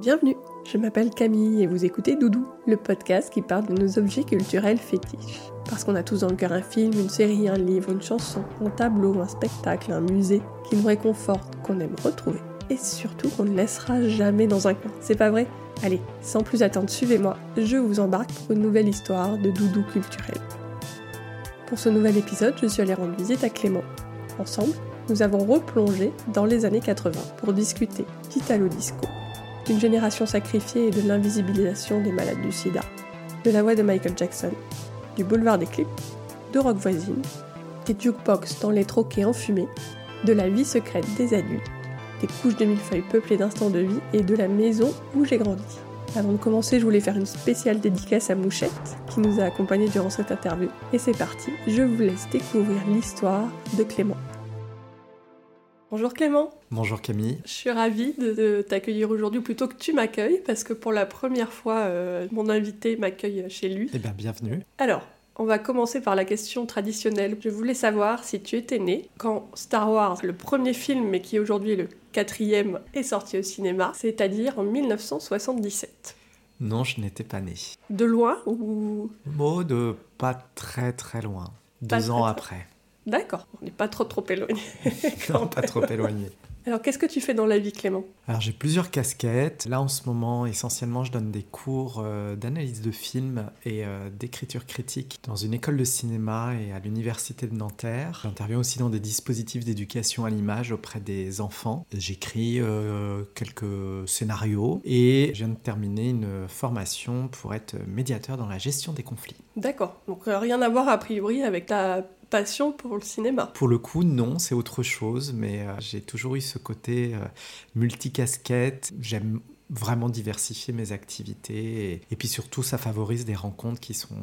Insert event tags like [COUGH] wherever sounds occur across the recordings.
Bienvenue, je m'appelle Camille et vous écoutez Doudou, le podcast qui parle de nos objets culturels fétiches. Parce qu'on a tous dans le cœur un film, une série, un livre, une chanson, un tableau, un spectacle, un musée qui nous réconforte, qu'on aime retrouver et surtout qu'on ne laissera jamais dans un coin. C'est pas vrai? Allez, sans plus attendre, suivez-moi, je vous embarque pour une nouvelle histoire de doudou culturel. Pour ce nouvel épisode, je suis allée rendre visite à Clément. Ensemble, nous avons replongé dans les années 80 pour discuter d'Italo Disco, d'une génération sacrifiée et de l'invisibilisation des malades du sida, de la voix de Michael Jackson, du boulevard des clips, de rock voisine, des jukebox dans les troquets enfumés, de la vie secrète des adultes, des couches de millefeuilles peuplées d'instants de vie et de la maison où j'ai grandi. Avant de commencer, je voulais faire une spéciale dédicace à Mouchette, qui nous a accompagnés durant cette interview. Et c'est parti, je vous laisse découvrir l'histoire de Clément. Bonjour Clément. Bonjour Camille. Je suis ravie de, t'accueillir aujourd'hui, plutôt que tu m'accueilles, parce que pour la première fois, euh, mon invité m'accueille chez lui. Eh bien, bienvenue. Alors, on va commencer par la question traditionnelle. Je voulais savoir si tu étais né quand Star Wars, le premier film, mais qui aujourd'hui est le quatrième, est sorti au cinéma, c'est-à-dire en 1977. Non, je n'étais pas né. De loin ou? Mot de pas très très loin. Deux ans après. D'accord, on n'est pas trop trop éloigné. [LAUGHS] non, pas trop éloigné. Alors, qu'est-ce que tu fais dans la vie, Clément? Alors, j'ai plusieurs casquettes. Là, en ce moment, essentiellement, je donne des cours euh, d'analyse de films et euh, d'écriture critique dans une école de cinéma et à l'université de Nanterre. J'interviens aussi dans des dispositifs d'éducation à l'image auprès des enfants. J'écris euh, quelques scénarios et je viens de terminer une formation pour être médiateur dans la gestion des conflits. D'accord. Donc, rien à voir a priori avec ta passion pour le cinéma Pour le coup, non, c'est autre chose, mais euh, j'ai toujours eu ce côté euh, multicasquette. J'aime vraiment diversifier mes activités et, puis surtout ça favorise des rencontres qui sont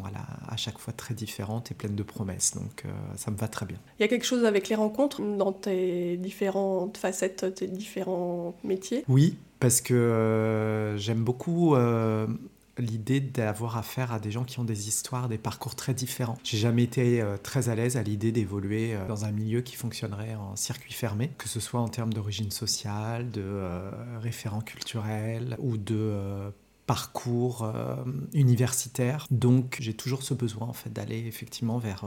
à, chaque fois très différentes et pleines de promesses donc euh, ça me va très bien. Il y a quelque chose avec les rencontres dans tes différentes facettes, tes différents métiers? Oui, parce que j'aime beaucoup l'idée d'avoir affaire à des gens qui ont des histoires, des parcours très différents. J'ai jamais été euh, très à l'aise à l'idée d'évoluer euh, dans un milieu qui fonctionnerait en circuit fermé, que ce soit en termes d'origine sociale, de euh, référents culturels ou de parcours universitaire. Donc j'ai toujours ce besoin en d'aller effectivement vers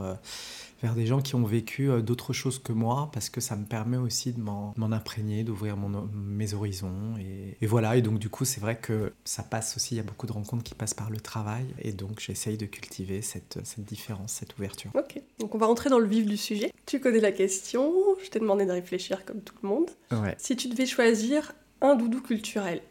vers des gens qui ont vécu euh, d'autres choses que moi, parce que ça me permet aussi de m'en imprégner, d'ouvrir mes horizons. Et, voilà, et donc du coup, c'est vrai que ça passe aussi, il y a beaucoup de rencontres qui passent par le travail, et donc j'essaye de cultiver cette, cette différence, cette ouverture. Ok, donc on va rentrer dans le vif du sujet. Tu connais la question, je t'ai demandé de réfléchir comme tout le monde. Ouais. Si tu devais choisir un doudou culturel,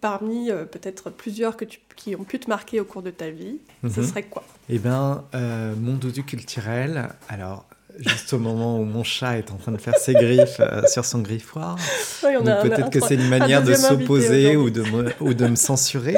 parmi euh, peut-être plusieurs que tu, qui ont pu te marquer au cours de ta vie, ce mhm. serait quoi? Eh bien, euh, mon doudou culturel, alors juste au moment où mon chat est en train de faire ses griffes euh, sur son griffoir, peut-être que c'est une manière de s'opposer ou de, ou de me censurer.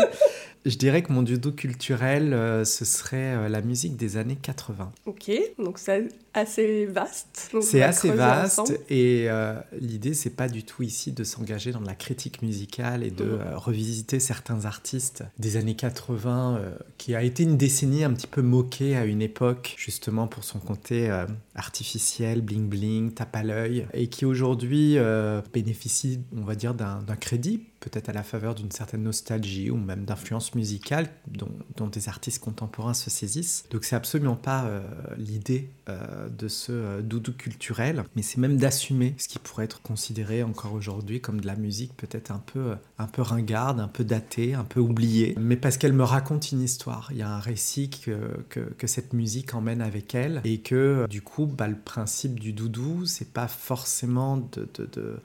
Je dirais que mon doudou culturel, euh, ce serait euh, la musique des années 80. Ok, donc c'est assez vaste. C'est assez vaste et euh, l'idée, c'est pas du tout ici de s'engager dans la critique musicale et de mhm. revisiter certains artistes des années 80, qui a été une décennie un petit peu moquée à une époque, justement pour son côté artificiel, bling bling, tape à l'œil, et qui aujourd'hui bénéficie, on va dire, d'un crédit peut-être à la faveur d'une certaine nostalgie ou même d'influence musicale dont, des artistes contemporains se saisissent. Donc c'est absolument pas euh, l'idée euh, de ce euh, doudou culturel, mais c'est même d'assumer ce qui pourrait être considéré encore aujourd'hui comme de la musique peut-être un peu, un peu ringarde, un peu datée, un peu oubliée, mais parce qu'elle me raconte une histoire. Il y a un récit que, que, cette musique emmène avec elle et que du coup, bah, le principe du doudou, c'est pas forcément de,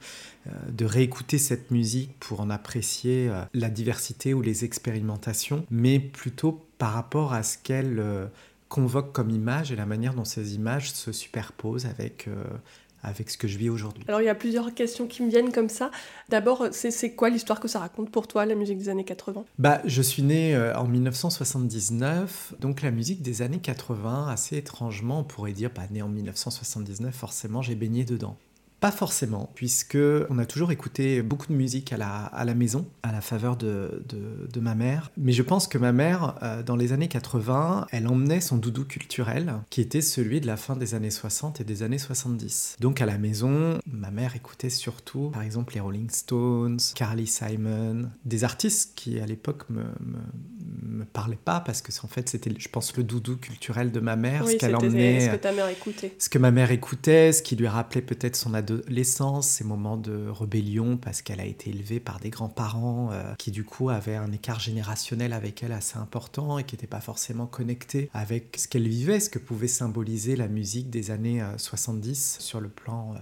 de réécouter cette musique pour en apprécier euh, la diversité ou les expérimentations, mais plutôt par rapport à ce qu'elle euh, convoque comme image et la manière dont ces images se superposent avec, euh, avec ce que je vis aujourd'hui. Alors il y a plusieurs questions qui me viennent comme ça. D'abord, c'est quoi l'histoire que ça raconte pour toi, la musique des années 80 bah, Je suis né en 1979, donc la musique des années 80, assez étrangement, on pourrait dire, pas bah, né en 1979, forcément j'ai baigné dedans Pas forcément, puisque on a toujours écouté beaucoup de musique à la, à la maison, à la faveur de, de, ma mère. Mais je pense que ma mère, euh, dans les années 80, elle emmenait son doudou culturel, qui était celui de la fin des années 60 et des années 70. Donc à la maison, ma mère écoutait surtout, par exemple, les Rolling Stones, Carly Simon, des artistes qui à l'époque me, me, me parlaient pas, parce que en fait c'était, je pense, le doudou culturel de ma mère, ce qu'elle emmenait. Ce que ta mère écoutait. Ce que ma mère écoutait, ce qui lui rappelait peut-être son adolescence, ses moments de rébellion, parce qu'elle a été élevée par des grands-parents euh, qui du coup avaient un écart générationnel avec elle assez important et qui n'étaient pas forcément connectés avec ce qu'elle vivait, ce que pouvait symboliser la musique des années 70 euh, sur le plan... Euh,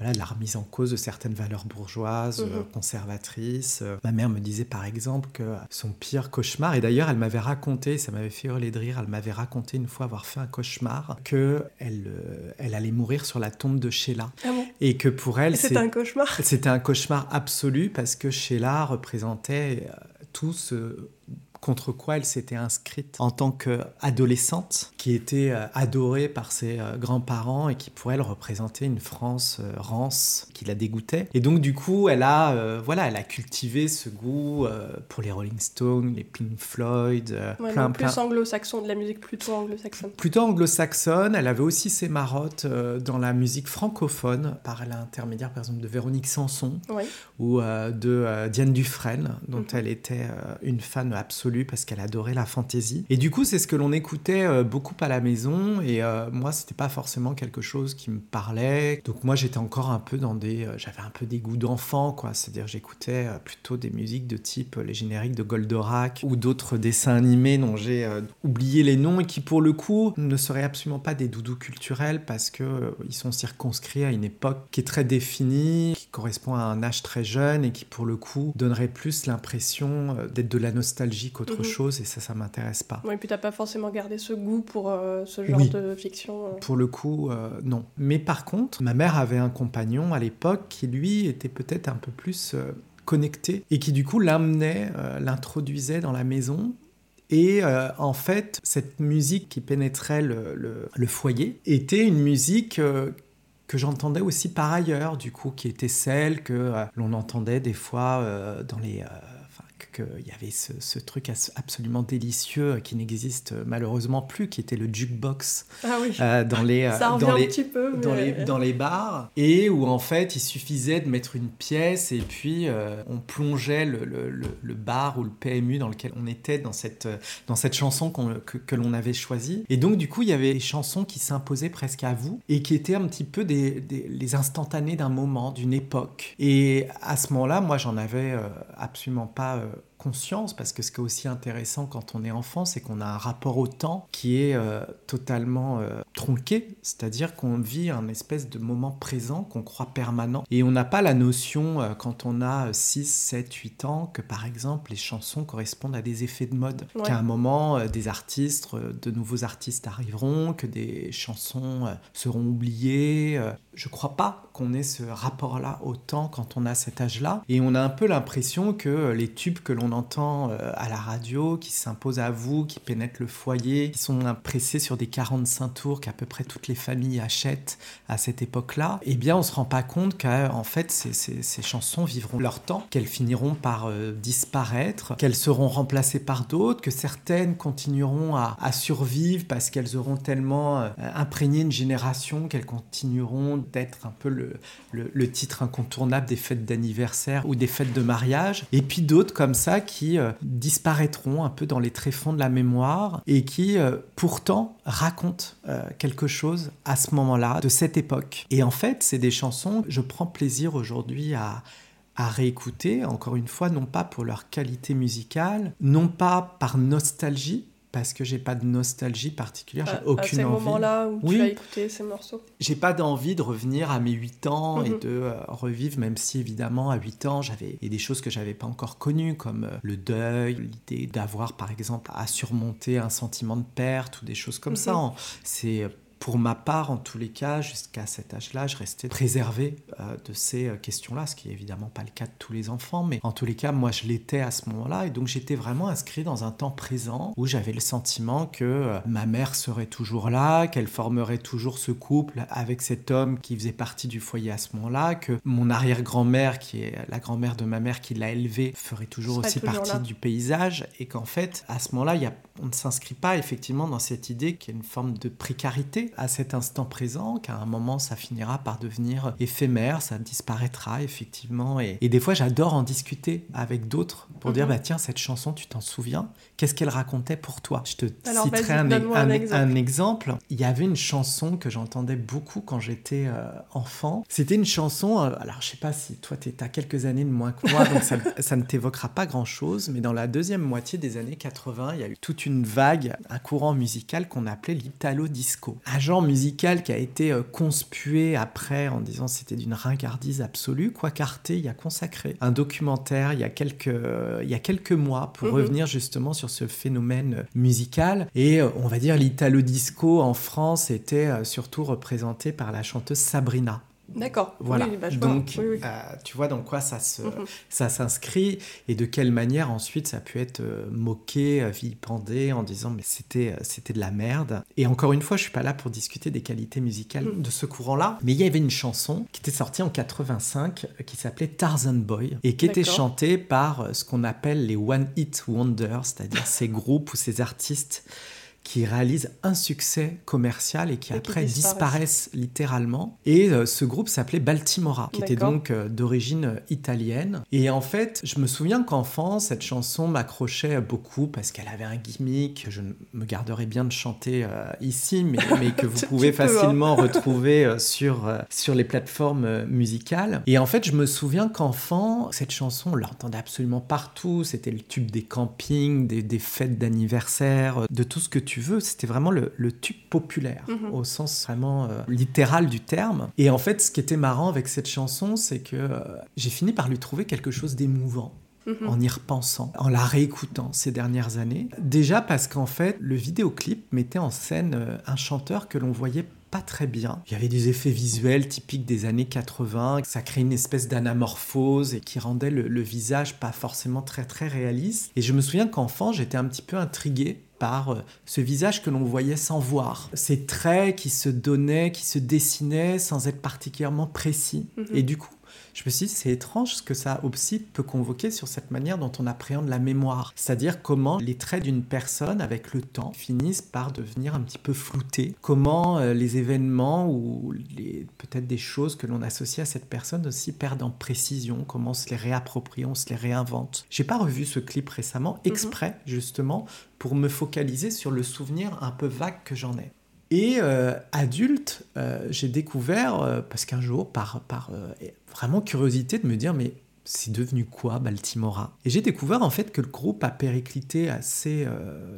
voilà, de la remise en cause de certaines valeurs bourgeoises, mhm. conservatrices. Ma mère me disait par exemple que son pire cauchemar, et d'ailleurs elle m'avait raconté, ça m'avait fait hurler de rire, elle m'avait raconté une fois avoir fait un cauchemar, que elle, elle allait mourir sur la tombe de Sheila. Ah bon? Et que pour elle... C'était un cauchemar? C'était un cauchemar absolu parce que Sheila représentait euh, tout ce contre quoi elle s'était inscrite en tant qu'adolescente, qui était euh, adorée par ses euh, grands-parents et qui pour elle représentait une France euh, rance qui la dégoûtait. Et donc du coup, elle a, voilà, elle a cultivé ce goût pour les Rolling Stones, les Pink Floyd, plein, plus anglo-saxon, de la musique plutôt anglo-saxonne. Plutôt anglo-saxonne. Elle avait aussi ses marottes dans la musique francophone par l'intermédiaire par exemple de Véronique Sanson ou de Diane Dufresne, dont mhm. elle était une fan absolue parce qu'elle adorait la fantaisie. Et du coup, c'est ce que l'on écoutait euh, beaucoup à la maison. Et euh, moi, c'était pas forcément quelque chose qui me parlait. Donc moi, j'étais encore un peu dans des, euh, j'avais un peu des goûts d'enfant, quoi. C'est-à-dire, j'écoutais plutôt des musiques de type les génériques de Goldorak ou d'autres dessins animés dont j'ai oublié les noms et qui, pour le coup, ne seraient absolument pas des doudous culturels parce que ils sont circonscrits à une époque qui est très définie, qui correspond à un âge très jeune et qui, pour le coup, donnerait plus l'impression d'être de la nostalgie autre mhm. chose et ça, ça m'intéresse pas. Oui, et puis t'as pas forcément gardé ce goût pour euh, ce genre de fiction. Euh. Pour le coup, euh, non. Mais par contre, ma mère avait un compagnon à l'époque qui lui était peut-être un peu plus connecté et qui du coup l'amenait, l'introduisait dans la maison et en fait, cette musique qui pénétrait le, le, foyer était une musique que j'entendais aussi par ailleurs, du coup, qui était celle que l'on entendait des fois dans les qu'il y avait ce, truc absolument délicieux qui n'existe malheureusement plus, qui était le jukebox ah oui. Euh, dans les Ça euh, dans les, un petit peu, dans, les, dans les bars et où en fait il suffisait de mettre une pièce et puis euh, on plongeait le, le, le, bar ou le PMU dans lequel on était dans cette dans cette chanson que, que l'on avait choisie et donc du coup il y avait des chansons qui s'imposaient presque à vous et qui étaient un petit peu des, des les instantanés d'un moment d'une époque et à ce moment-là moi j'en avais absolument pas conscience, parce que ce qui est aussi intéressant quand on est enfant, c'est qu'on a un rapport au temps qui est euh, totalement euh, tronqué, c'est-à-dire qu'on vit un espèce de moment présent qu'on croit permanent. Et on n'a pas la notion, euh, quand on a 6, 7, 8 ans, que par exemple les chansons correspondent à des effets de mode, qu'à un moment des artistes, de nouveaux artistes arriveront, que des chansons seront oubliées. Je crois pas qu'on ait ce rapport-là au temps quand on a cet âge-là. Et on a un peu l'impression que les tubes que l'on entend euh, à la radio, qui s'imposent à vous, qui pénètrent le foyer, qui sont impressés sur des 45 tours qu'à peu près toutes les familles achètent à cette époque-là, eh bien on se rend pas compte qu'en fait ces, chansons vivront leur temps, qu'elles finiront par euh, disparaître, qu'elles seront remplacées par d'autres, que certaines continueront à, survivre parce qu'elles auront tellement euh, imprégné une génération qu'elles continueront d'être un peu le, titre incontournable des fêtes d'anniversaire ou des fêtes de mariage, et puis d'autres comme ça qui euh, disparaîtront un peu dans les tréfonds de la mémoire et qui pourtant racontent quelque chose à ce moment-là, de cette époque. Et en fait, c'est des chansons, je prends plaisir aujourd'hui à, à réécouter, encore une fois, non pas pour leur qualité musicale, non pas par nostalgie, parce que j'ai pas de nostalgie particulière, j'ai aucune à ces moments-là où tu as écouté ces morceaux J'ai pas d'envie de revenir à mes 8 ans et mhm. de euh, revivre, même si évidemment à 8 ans, j'avais des choses que j'avais pas encore connues, comme euh, le deuil, l'idée d'avoir par exemple à surmonter un sentiment de perte ou des choses comme ça. Mhm. C'est pour ma part, en tous les cas, jusqu'à cet âge-là, je restais préservé euh, de ces euh, questions-là, ce qui est évidemment pas le cas de tous les enfants, mais en tous les cas, moi, je l'étais à ce moment-là, et donc j'étais vraiment inscrit dans un temps présent où j'avais le sentiment que euh, ma mère serait toujours là, qu'elle formerait toujours ce couple avec cet homme qui faisait partie du foyer à ce moment-là, que mon arrière-grand-mère, qui est la grand-mère de ma mère qui l'a élevée, ferait toujours aussi partie du paysage, et qu'en fait, à ce moment-là, on ne s'inscrit pas effectivement dans cette idée qu'il y a une forme de précarité à cet instant présent, qu'à un moment ça finira par devenir éphémère, ça disparaîtra effectivement. Et, des fois j'adore en discuter avec d'autres pour dire mhm. bah tiens cette chanson tu t'en souviens? Qu'est-ce qu'elle racontait pour toi? Je te citerai un, exemple. Il y avait une chanson que j'entendais beaucoup quand j'étais euh, enfant. C'était une chanson, euh, alors je sais pas si toi tu as quelques années de moins que moi, donc ça, [LAUGHS] ça ne t'évoquera pas grand-chose, mais dans la deuxième moitié des années 80, il y a eu toute une vague, un courant musical qu'on appelait l'italo disco genre musical qui a été euh, conspué après en disant c'était d'une ringardise absolue, quoi qu'Arte y a consacré un documentaire il y a quelques, euh, il y a quelques mois pour mhm. revenir justement sur ce phénomène musical. Et euh, on va dire l'italo disco en France était surtout représenté par la chanteuse Sabrina. D'accord. Voilà. Bah, Donc, euh, tu vois dans quoi ça se, mhm. ça s'inscrit et de quelle manière ensuite ça a pu être euh, moqué, euh, vilipendé en disant mais c'était c'était de la merde. Et encore une fois, je suis pas là pour discuter des qualités musicales mhm. de ce courant-là, mais il y avait une chanson qui était sortie en 85 qui s'appelait Tarzan Boy et qui était chantée par ce qu'on appelle les one hit wonders, c'est-à-dire [LAUGHS] ces groupes ou ces artistes qui réalisent un succès commercial et qui après disparaissent. littéralement. Et euh, ce groupe s'appelait Baltimora, qui était donc euh, d'origine euh, italienne. Et en fait, je me souviens qu'enfant, cette chanson m'accrochait beaucoup parce qu'elle avait un gimmick que je me garderai bien de chanter ici, mais, [LAUGHS] mais, que vous pouvez hein. facilement [LAUGHS] retrouver sur, sur les plateformes musicales. Et en fait, je me souviens qu'enfant, cette chanson, on l'entendait absolument partout. C'était le tube des campings, des, des fêtes d'anniversaire, de tout ce que tu veux, c'était vraiment le, tube populaire, mhm. au sens vraiment euh, littéral du terme. Et en fait, ce qui était marrant avec cette chanson, c'est que euh, j'ai fini par lui trouver quelque chose d'émouvant mhm. en y repensant, en la réécoutant ces dernières années. Déjà parce qu'en fait, le vidéoclip mettait en scène euh, un chanteur que l'on voyait pas très bien. Il y avait des effets visuels typiques des années 80, ça créait une espèce d'anamorphose et qui rendait le, le, visage pas forcément très très réaliste. Et je me souviens qu'enfant, j'étais un petit peu intrigué par euh, ce visage que l'on voyait sans voir, ces traits qui se donnaient, qui se dessinaient sans être particulièrement précis. Mhm. Et du coup, je me suis dit, c'est étrange ce que ça aussi peut convoquer sur cette manière dont on appréhende la mémoire. C'est-à-dire comment les traits d'une personne, avec le temps, finissent par devenir un petit peu floutés. Comment euh, les événements ou peut-être des choses que l'on associe à cette personne aussi perdent en précision. Comment on se les réapproprie, on se les réinvente. J'ai pas revu ce clip récemment, mhm. exprès, justement, pour me focaliser sur le souvenir un peu vague que j'en ai. Et euh, adulte, euh, j'ai découvert, euh, parce qu'un jour, par, par vraiment curiosité, de me dire, mais c'est devenu quoi Baltimora? Et j'ai découvert en fait que le groupe a périclité assez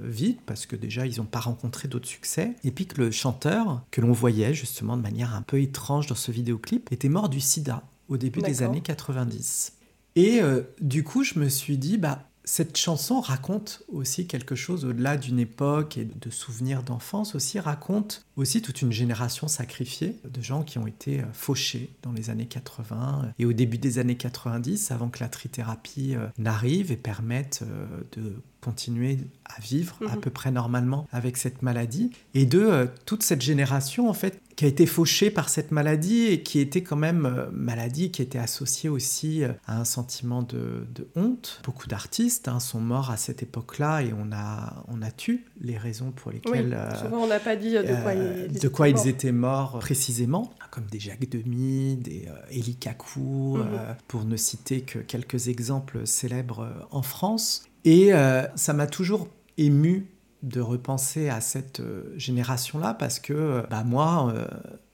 vite, parce que déjà, ils n'ont pas rencontré d'autres succès, et puis que le chanteur, que l'on voyait justement de manière un peu étrange dans ce vidéoclip, était mort du sida au début des années 90. Et du coup, je me suis dit, bah, cette chanson raconte aussi quelque chose au-delà d'une époque et de souvenirs d'enfance, aussi raconte aussi toute une génération sacrifiée de gens qui ont été euh, fauchés dans les années 80 et au début des années 90 avant que la trithérapie euh, n'arrive et permette euh, de continuer à vivre à mhm. peu près normalement avec cette maladie et de toute cette génération en fait qui a été fauché par cette maladie et qui était quand même euh, maladie qui était associée aussi euh, à un sentiment de, honte. Beaucoup d'artistes hein, sont morts à cette époque-là et on a, on a tué les raisons pour lesquelles... Oui, euh, souvent on n'a pas dit de quoi, ils, de quoi ils étaient morts précisément, comme des Jacques Demy, des Elie Kakou, mhm. pour ne citer que quelques exemples célèbres en France. Et ça m'a toujours ému de repenser à cette euh, génération-là parce que euh, bah, moi, euh,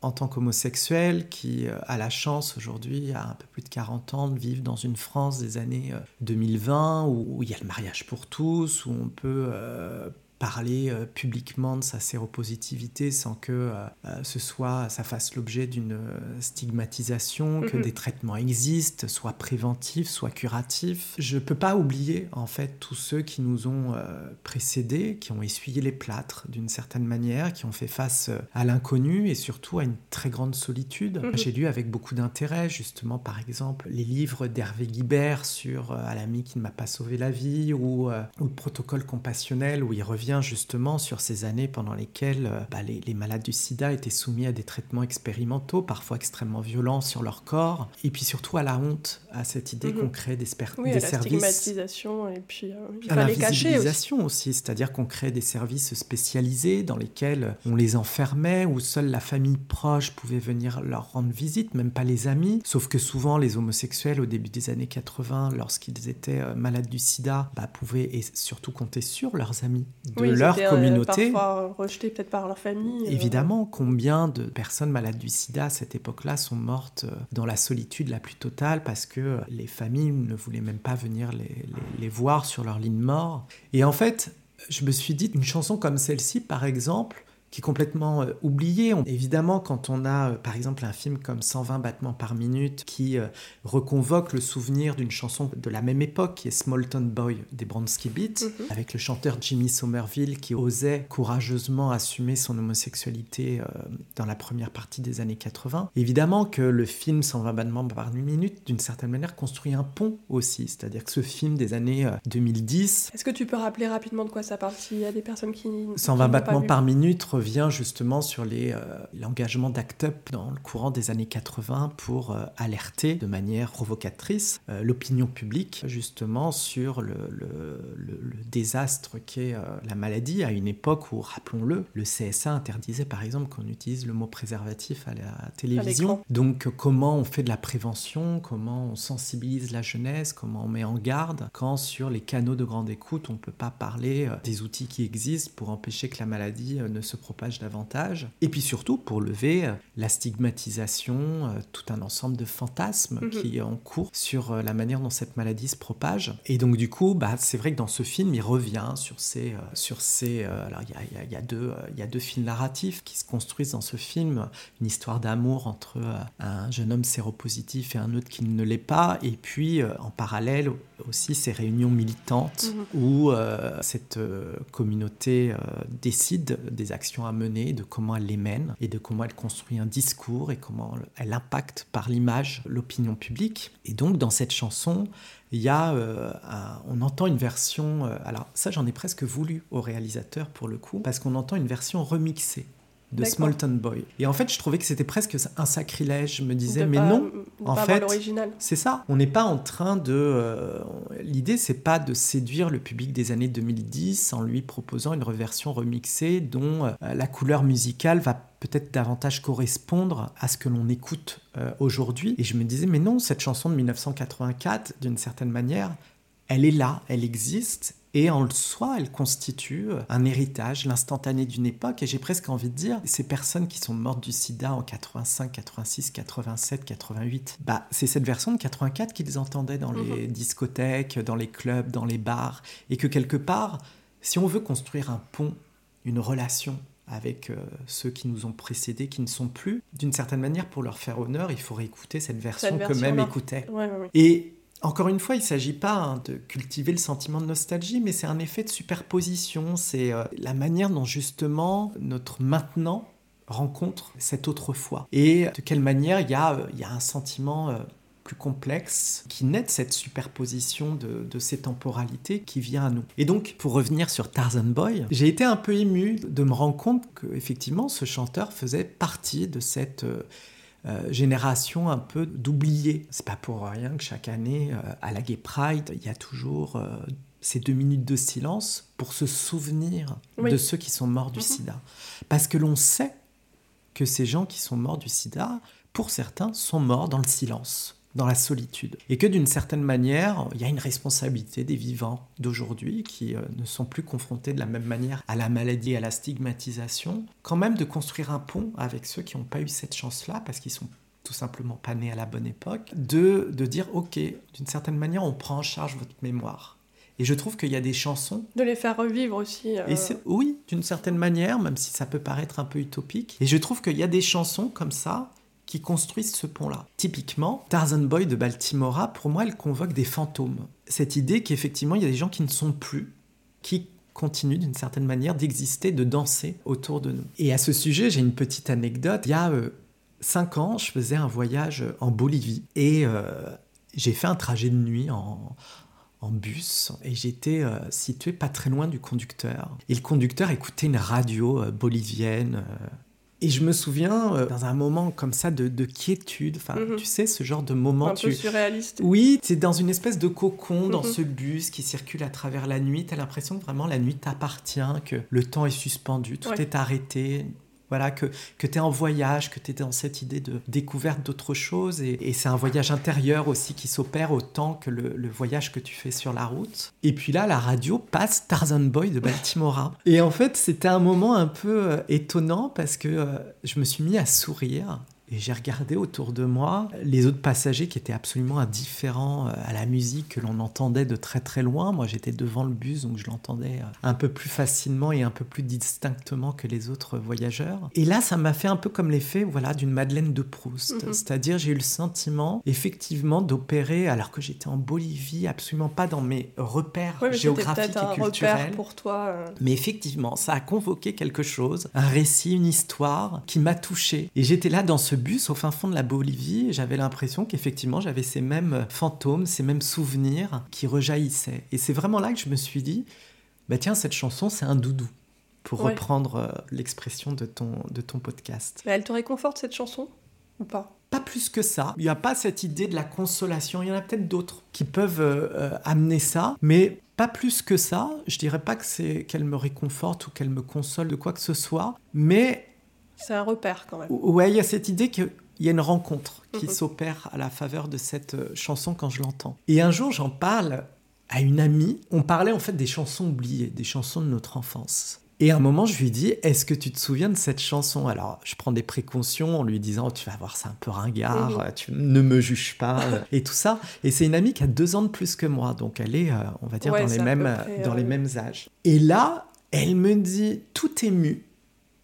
en tant qu'homosexuel qui a la chance aujourd'hui, à un peu plus de 40 ans, de vivre dans une France des années 2020 où, il y a le mariage pour tous, où on peut parler euh, publiquement de sa séropositivité sans que euh, euh, ce soit, ça fasse l'objet d'une stigmatisation, que des traitements existent, soient préventifs, soient curatifs. Je ne peux pas oublier en fait tous ceux qui nous ont précédés, qui ont essuyé les plâtres d'une certaine manière, qui ont fait face à l'inconnu et surtout à une très grande solitude. Mhm. J'ai lu avec beaucoup d'intérêt justement par exemple les livres d'Hervé Guibert sur À l'ami qui ne m'a pas sauvé la vie ou, ou le protocole compassionnel où il revient justement sur ces années pendant lesquelles euh, bah, les, malades du sida étaient soumis à des traitements expérimentaux, parfois extrêmement violents sur leur corps, et puis surtout à la honte, à cette idée mhm. qu'on crée des, oui, des à la stigmatisation, et puis euh, il fallait cacher aussi. aussi c'est-à-dire qu'on crée des services spécialisés dans lesquels on les enfermait, où seule la famille proche pouvait venir leur rendre visite, même pas les amis, sauf que souvent les homosexuels au début des années 80, lorsqu'ils étaient euh, malades du sida, bah, pouvaient et surtout compter sur leurs amis de leur euh, communauté. parfois rejetés peut-être par leur famille. Euh. Évidemment, combien de personnes malades du sida à cette époque-là sont mortes euh, dans la solitude la plus totale parce que les familles ne voulaient même pas venir les, les voir sur leur ligne mort. Et en fait, je me suis dit, une chanson comme celle-ci, par exemple, qui est complètement euh, oublié. évidemment, quand on a, euh, par exemple, un film comme 120 battements par minute qui euh, reconvoque le souvenir d'une chanson de la même époque, qui est Small Town Boy des Bronski Beats, mhm. avec le chanteur Jimmy Somerville qui osait courageusement assumer son homosexualité dans la première partie des années 80. Évidemment que le film 120 battements par minute, d'une certaine manière, construit un pont aussi. C'est-à-dire que ce film des années 2010... Est-ce que tu peux rappeler rapidement de quoi ça parle S'il y a des personnes qui... 120 battements par minute revient justement sur euh, l'engagement d'Act Up dans le courant des années 80 pour euh, alerter de manière provocatrice euh, l'opinion publique justement sur le, désastre qu'est la maladie à une époque où, rappelons-le, le CSA interdisait par exemple qu'on utilise le mot préservatif à la télévision. Donc comment on fait de la prévention, comment on sensibilise la jeunesse, comment on met en garde quand sur les canaux de grande écoute on ne peut pas parler des outils qui existent pour empêcher que la maladie ne se propage davantage. Et puis surtout pour lever euh, la stigmatisation, euh, tout un ensemble de fantasmes mhm. qui est en cours sur euh, la manière dont cette maladie se propage. Et donc du coup, bah, c'est vrai que dans ce film, il revient sur ces... sur ces alors il y a, y, a, y a deux films narratifs qui se construisent dans ce film. Une histoire d'amour entre un jeune homme séropositif et un autre qui ne l'est pas. Et puis en parallèle aussi ces réunions militantes mhm. où cette communauté décide des actions à mener, de comment elle les mène et de comment elle construit un discours et comment elle impacte par l'image l'opinion publique. Et donc dans cette chanson, il y a, euh, on entend une version, euh, alors ça j'en ai presque voulu au réalisateur pour le coup, parce qu'on entend une version remixée de Smolton Boy. Et en fait, je trouvais que c'était presque un sacrilège. Je me disais, mais non, en fait, c'est ça. On n'est pas en train de. Euh, l'idée, c'est pas de séduire le public des années 2010 en lui proposant une reversion remixée dont euh, la couleur musicale va peut-être davantage correspondre à ce que l'on écoute euh, aujourd'hui. Et je me disais, mais non, cette chanson de 1984, d'une certaine manière, elle est là, elle existe, et en soi, elle constitue un héritage, l'instantané d'une époque. Et j'ai presque envie de dire, ces personnes qui sont mortes du sida en 85, 86, 87, 88, bah, c'est cette version de 84 qu'ils entendaient dans les mhm. discothèques, dans les clubs, dans les bars. Et que quelque part, si on veut construire un pont, une relation avec euh, ceux qui nous ont précédés, qui ne sont plus, d'une certaine manière, pour leur faire honneur, il faut réécouter cette version, que même écoutait. Et encore une fois, il ne s'agit pas hein, de cultiver le sentiment de nostalgie, mais c'est un effet de superposition, c'est euh, la manière dont justement notre maintenant rencontre cette autrefois. Et de quelle manière il y a, euh, un sentiment euh, plus complexe qui naît de cette superposition de, ces temporalités qui vient à nous. Et donc, pour revenir sur Tarzan Boy, j'ai été un peu ému de me rendre compte que effectivement ce chanteur faisait partie de cette génération un peu d'oubliés. C'est pas pour rien que chaque année, euh, à la Gay Pride, il y a toujours euh, ces deux minutes de silence pour se souvenir de ceux qui sont morts du mhm. sida. Parce que l'on sait que ces gens qui sont morts du sida, pour certains, sont morts dans le silence dans la solitude. Et que d'une certaine manière, il y a une responsabilité des vivants d'aujourd'hui qui euh, ne sont plus confrontés de la même manière à la maladie, à la stigmatisation, quand même de construire un pont avec ceux qui n'ont pas eu cette chance-là parce qu'ils sont tout simplement pas nés à la bonne époque, de, de dire ok, d'une certaine manière, on prend en charge votre mémoire. Et je trouve qu'il y a des chansons. De les faire revivre aussi. Et oui, d'une certaine manière, même si ça peut paraître un peu utopique. Et je trouve qu'il y a des chansons comme ça qui construisent ce pont-là. Typiquement, Tarzan Boy de Baltimora, pour moi, elle convoque des fantômes. Cette idée qu'effectivement, il y a des gens qui ne sont plus, qui continuent d'une certaine manière d'exister, de danser autour de nous. Et à ce sujet, j'ai une petite anecdote. Il y a euh, cinq ans, je faisais un voyage en Bolivie et euh, j'ai fait un trajet de nuit en, bus et j'étais euh, situé pas très loin du conducteur. Et le conducteur écoutait une radio bolivienne et je me souviens, euh, dans un moment comme ça de, quiétude, enfin, mhm. tu sais, ce genre de moment. Un peu surréaliste. Oui, c'est dans une espèce de cocon, dans mhm. ce bus qui circule à travers la nuit. Tu as l'impression que vraiment la nuit t'appartient, que le temps est suspendu, tout est arrêté. Voilà, que, que tu es en voyage, que tu es dans cette idée de découverte d'autres choses. Et, c'est un voyage intérieur aussi qui s'opère autant que le, voyage que tu fais sur la route. Et puis là, la radio passe Tarzan Boy de Baltimora. et en fait, c'était un moment un peu euh, étonnant parce que euh, je me suis mis à sourire et j'ai regardé autour de moi les autres passagers qui étaient absolument indifférents euh, à la musique que l'on entendait de très très loin. Moi j'étais devant le bus donc je l'entendais euh, un peu plus facilement et un peu plus distinctement que les autres voyageurs. Et là ça m'a fait un peu comme l'effet voilà, d'une Madeleine de Proust. Mhm. C'est-à-dire j'ai eu le sentiment effectivement d'opérer alors que j'étais en Bolivie, absolument pas dans mes repères géographiques et culturels. pour toi. Euh. Mais effectivement ça a convoqué quelque chose, un récit, une histoire qui m'a touché. Et j'étais là dans ce bus au fin fond de la Bolivie, j'avais l'impression qu'effectivement j'avais ces mêmes fantômes, ces mêmes souvenirs qui rejaillissaient. Et c'est vraiment là que je me suis dit, bah tiens, cette chanson, c'est un doudou, pour reprendre euh, l'expression de ton, de ton podcast. Mais elle te réconforte cette chanson ou pas? Pas plus que ça. Il n'y a pas cette idée de la consolation. Il y en a peut-être d'autres qui peuvent euh, euh, amener ça, mais pas plus que ça. Je dirais pas que c'est qu'elle me réconforte ou qu'elle me console de quoi que ce soit, mais c'est un repère quand même. Ouais, il y a cette idée qu'il y a une rencontre qui s'opère à la faveur de cette euh, chanson quand je l'entends. Et un jour, j'en parle à une amie. On parlait en fait des chansons oubliées, des chansons de notre enfance. Et à un moment, je lui dis Est-ce que tu te souviens de cette chanson? Alors, je prends des précautions en lui disant Tu vas voir, c'est un peu ringard, mhm. tu ne me juges pas, euh, [LAUGHS] et tout ça. Et c'est une amie qui a deux ans de plus que moi, donc elle est, euh, on va dire, dans, les mêmes, dans les mêmes âges. Et là, elle me dit, tout émue,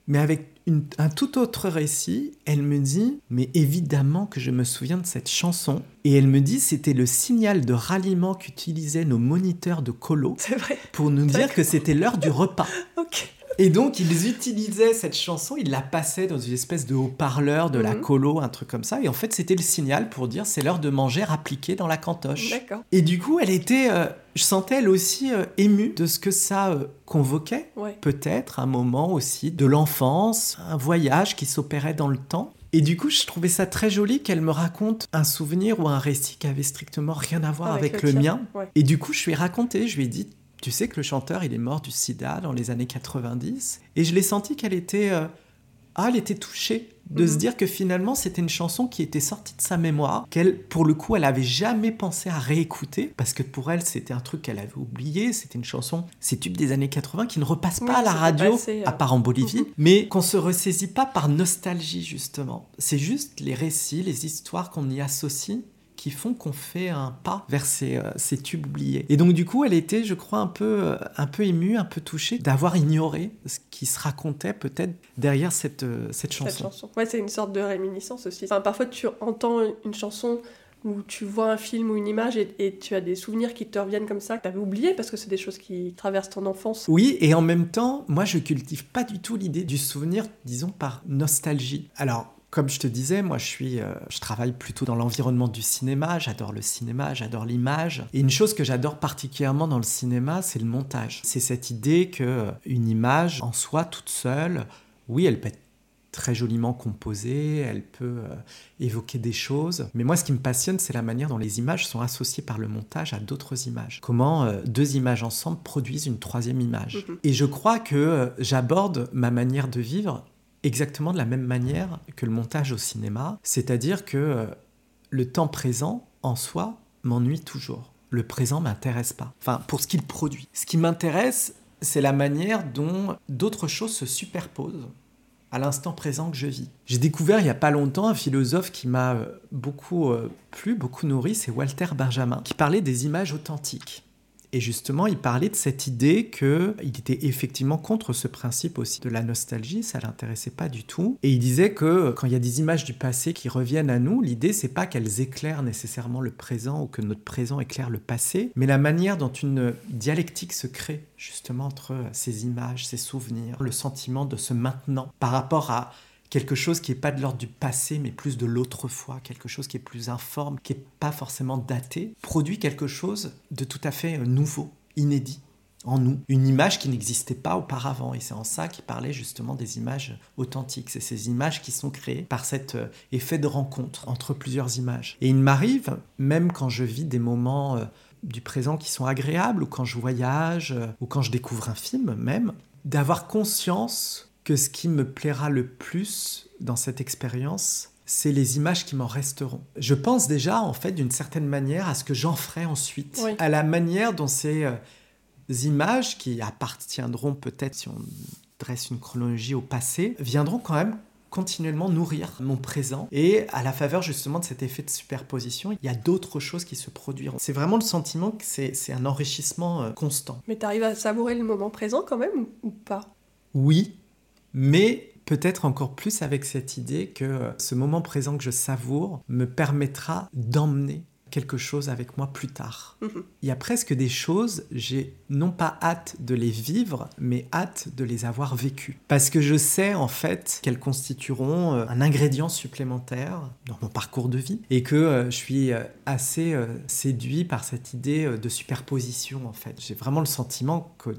mais avec un tout autre récit, elle me dit, mais évidemment que je me souviens de cette chanson. Et elle me dit, c'était le signal de ralliement qu'utilisaient nos moniteurs de colo pour nous dire que c'était l'heure du repas. [LAUGHS] Et donc, ils utilisaient cette chanson, ils la passaient dans une espèce de haut-parleur de la mhm. colo, un truc comme ça. Et en fait, c'était le signal pour dire c'est l'heure de manger appliqué dans la cantoche. Et du coup, elle était, euh, je sentais elle aussi euh, émue de ce que ça euh, convoquait. Peut-être un moment aussi de l'enfance, un voyage qui s'opérait dans le temps. Et du coup, je trouvais ça très joli qu'elle me raconte un souvenir ou un récit qui avait strictement rien à voir avec, le, mien. Et du coup, je lui ai raconté, je lui ai dit, tu sais que le chanteur, il est mort du sida dans les années 90. Et je l'ai senti qu'elle était... Euh, ah, elle était touchée de se mhm. dire que finalement c'était une chanson qui était sortie de sa mémoire, qu'elle, pour le coup, elle avait jamais pensé à réécouter, parce que pour elle c'était un truc qu'elle avait oublié, c'était une chanson, ces tubes des années 80 qui ne repassent pas à la radio, à part en Bolivie, mhm. mais qu'on se ressaisit pas par nostalgie justement. C'est juste les récits, les histoires qu'on y associe qui font qu'on fait un pas vers ces, euh, ces, tubes oubliés. Et donc du coup, elle était, je crois, un peu, euh, un peu émue, un peu touchée d'avoir ignoré ce qui se racontait peut-être derrière cette, euh, cette chanson. Cette chanson. Ouais, c'est une sorte de réminiscence aussi. Enfin, parfois, tu entends une chanson où tu vois un film ou une image et, tu as des souvenirs qui te reviennent comme ça, que tu avais oublié parce que c'est des choses qui traversent ton enfance. Oui, et en même temps, moi je cultive pas du tout l'idée du souvenir, disons par nostalgie. Alors, comme je te disais, moi je suis, euh, je travaille plutôt dans l'environnement du cinéma. J'adore le cinéma, j'adore l'image. Et une chose que j'adore particulièrement dans le cinéma, c'est le montage. C'est cette idée que euh, une image en soi toute seule, oui, elle peut être très joliment composée, elle peut euh, évoquer des choses. Mais moi, ce qui me passionne, c'est la manière dont les images sont associées par le montage à d'autres images. Comment deux images ensemble produisent une troisième image. Mhm. Et je crois que j'aborde ma manière de vivre exactement de la même manière que le montage au cinéma, c'est-à-dire que euh, le temps présent, en soi, m'ennuie toujours. Le présent m'intéresse pas. Enfin, pour ce qu'il produit. Ce qui m'intéresse, c'est la manière dont d'autres choses se superposent à l'instant présent que je vis. J'ai découvert il y a pas longtemps un philosophe qui m'a euh, beaucoup euh, plu, beaucoup nourri, c'est Walter Benjamin, qui parlait des images authentiques. Et justement, il parlait de cette idée qu'il était effectivement contre ce principe aussi de la nostalgie, ça l'intéressait pas du tout. Et il disait que quand il y a des images du passé qui reviennent à nous, l'idée c'est pas qu'elles éclairent nécessairement le présent ou que notre présent éclaire le passé, mais la manière dont une dialectique se crée justement entre ces images, ces souvenirs, le sentiment de ce maintenant par rapport à quelque chose qui n'est pas de l'ordre du passé, mais plus de l'autrefois, quelque chose qui est plus informe, qui n'est pas forcément daté, produit quelque chose de tout à fait euh, nouveau, inédit en nous, une image qui n'existait pas auparavant. Et c'est en ça qu'il parlait justement des images authentiques. C'est ces images qui sont créées par cet euh, effet de rencontre entre plusieurs images. Et il m'arrive, même quand je vis des moments euh, du présent qui sont agréables, ou quand je voyage, ou quand je découvre un film même, d'avoir conscience que ce qui me plaira le plus dans cette expérience, c'est les images qui m'en resteront. Je pense déjà, en fait, d'une certaine manière, à ce que j'en ferai ensuite, à la manière dont ces euh, images, qui appartiendront peut-être, si on dresse une chronologie au passé, viendront quand même continuellement nourrir mon présent. Et à la faveur justement de cet effet de superposition, il y a d'autres choses qui se produiront. C'est vraiment le sentiment que c'est un enrichissement euh, constant. Mais tu arrives à savourer le moment présent quand même ou pas? Oui, mais peut-être encore plus avec cette idée que ce moment présent que je savoure me permettra d'emmener quelque chose avec moi plus tard. Mhm. Il y a presque des choses, j'ai non pas hâte de les vivre, mais hâte de les avoir vécues. Parce que je sais en fait qu'elles constitueront euh, un ingrédient supplémentaire dans mon parcours de vie et que euh, je suis euh, assez séduit par cette idée de superposition en fait. J'ai vraiment le sentiment que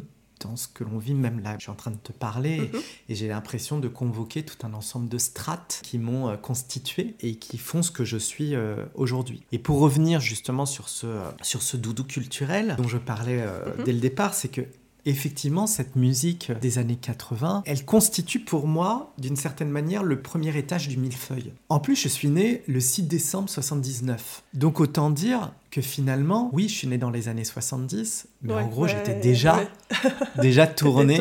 dans ce que l'on vit même là. Je suis en train de te parler mhm. et, j'ai l'impression de convoquer tout un ensemble de strates qui m'ont euh, constitué et qui font ce que je suis euh, aujourd'hui. Et pour revenir justement sur ce, euh, sur ce doudou culturel dont je parlais mhm. dès le départ, c'est que effectivement, cette musique des années 80, elle constitue pour moi, d'une certaine manière, le premier étage du millefeuille. En plus, je suis né le 6 décembre 79. Donc autant dire que finalement, oui, je suis né dans les années 70, mais en gros, j'étais déjà, [LAUGHS] déjà [LAUGHS] tourné,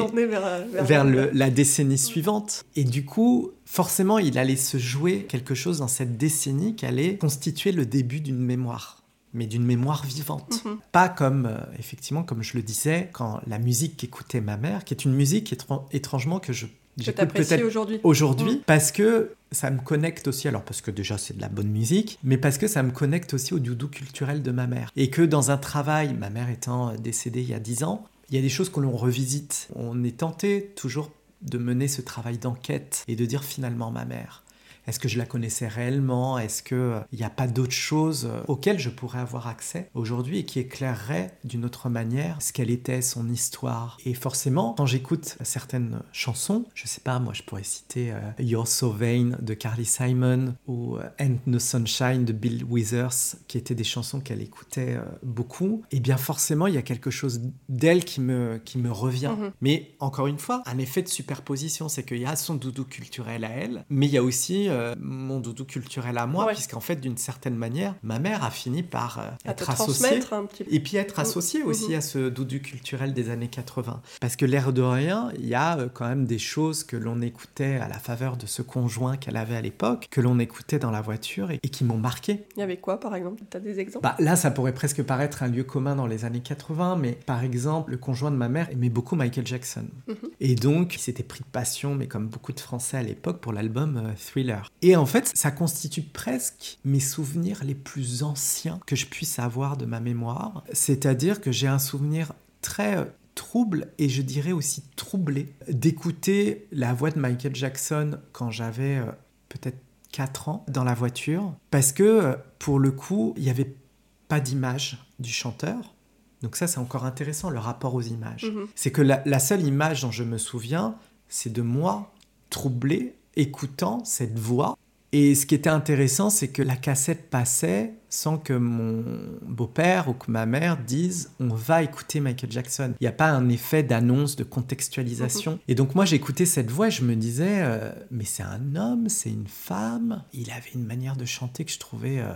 vers, la décennie suivante. Et du coup, forcément, il allait se jouer quelque chose dans cette décennie qui allait constituer le début d'une mémoire mais d'une mémoire vivante. Mhm. Pas comme, euh, effectivement, comme je le disais, quand la musique qu'écoutait ma mère, qui est une musique étrangement que je j'écoute peut-être aujourd'hui. Aujourd'hui, parce que ça me connecte aussi, alors parce que déjà c'est de la bonne musique, mais parce que ça me connecte aussi au doudou culturel de ma mère. Et que dans un travail, ma mère étant décédée il y a dix ans, il y a des choses que l'on revisite. On est tenté toujours de mener ce travail d'enquête et de dire finalement ma mère. Est-ce que je la connaissais réellement? Est-ce qu'il n'y euh, a pas d'autres choses euh, auxquelles je pourrais avoir accès aujourd'hui et qui éclaireraient d'une autre manière ce qu'elle était, son histoire? Et forcément, quand j'écoute certaines chansons, je sais pas, moi je pourrais citer euh, You're So Vain de Carly Simon ou And No Sunshine de Bill Withers, qui étaient des chansons qu'elle écoutait beaucoup, et eh bien forcément il y a quelque chose d'elle qui me, qui me revient. Mm-hmm. Mais encore une fois, un effet de superposition, c'est qu'il y a son doudou culturel à elle, mais il y a aussi euh, mon doudou culturel à moi, puisqu'en fait, d'une certaine manière, ma mère a fini par euh, être associée. Et puis être mm. associée aussi mm-hmm. à ce doudou culturel des années 80. Parce que l'air de rien, il y a euh, quand même des choses que l'on écoutait à la faveur de ce conjoint qu'elle avait à l'époque, que l'on écoutait dans la voiture et, qui m'ont marqué. Il y avait quoi, par exemple? Tu as des exemples? Bah, Là, ça pourrait presque paraître un lieu commun dans les années 80, mais par exemple, le conjoint de ma mère aimait beaucoup Michael Jackson. Mm-hmm. Et donc, il s'était pris de passion, mais comme beaucoup de Français à l'époque, pour l'album Thriller. Et en fait, ça constitue presque mes souvenirs les plus anciens que je puisse avoir de ma mémoire. C'est-à-dire que j'ai un souvenir très euh, trouble et je dirais aussi troublé d'écouter la voix de Michael Jackson quand j'avais euh, peut-être 4 ans dans la voiture parce que euh, pour le coup, il n'y avait pas d'image du chanteur. Donc ça, c'est encore intéressant, le rapport aux images. Mm-hmm. C'est que la, la, seule image dont je me souviens, c'est de moi troublé écoutant cette voix. Et ce qui était intéressant, c'est que la cassette passait sans que mon beau-père ou que ma mère disent on va écouter Michael Jackson. Il n'y a pas un effet d'annonce, de contextualisation. Mhm. Et donc moi j'écoutais cette voix et je me disais euh, mais c'est un homme, c'est une femme. Il avait une manière de chanter que je trouvais euh,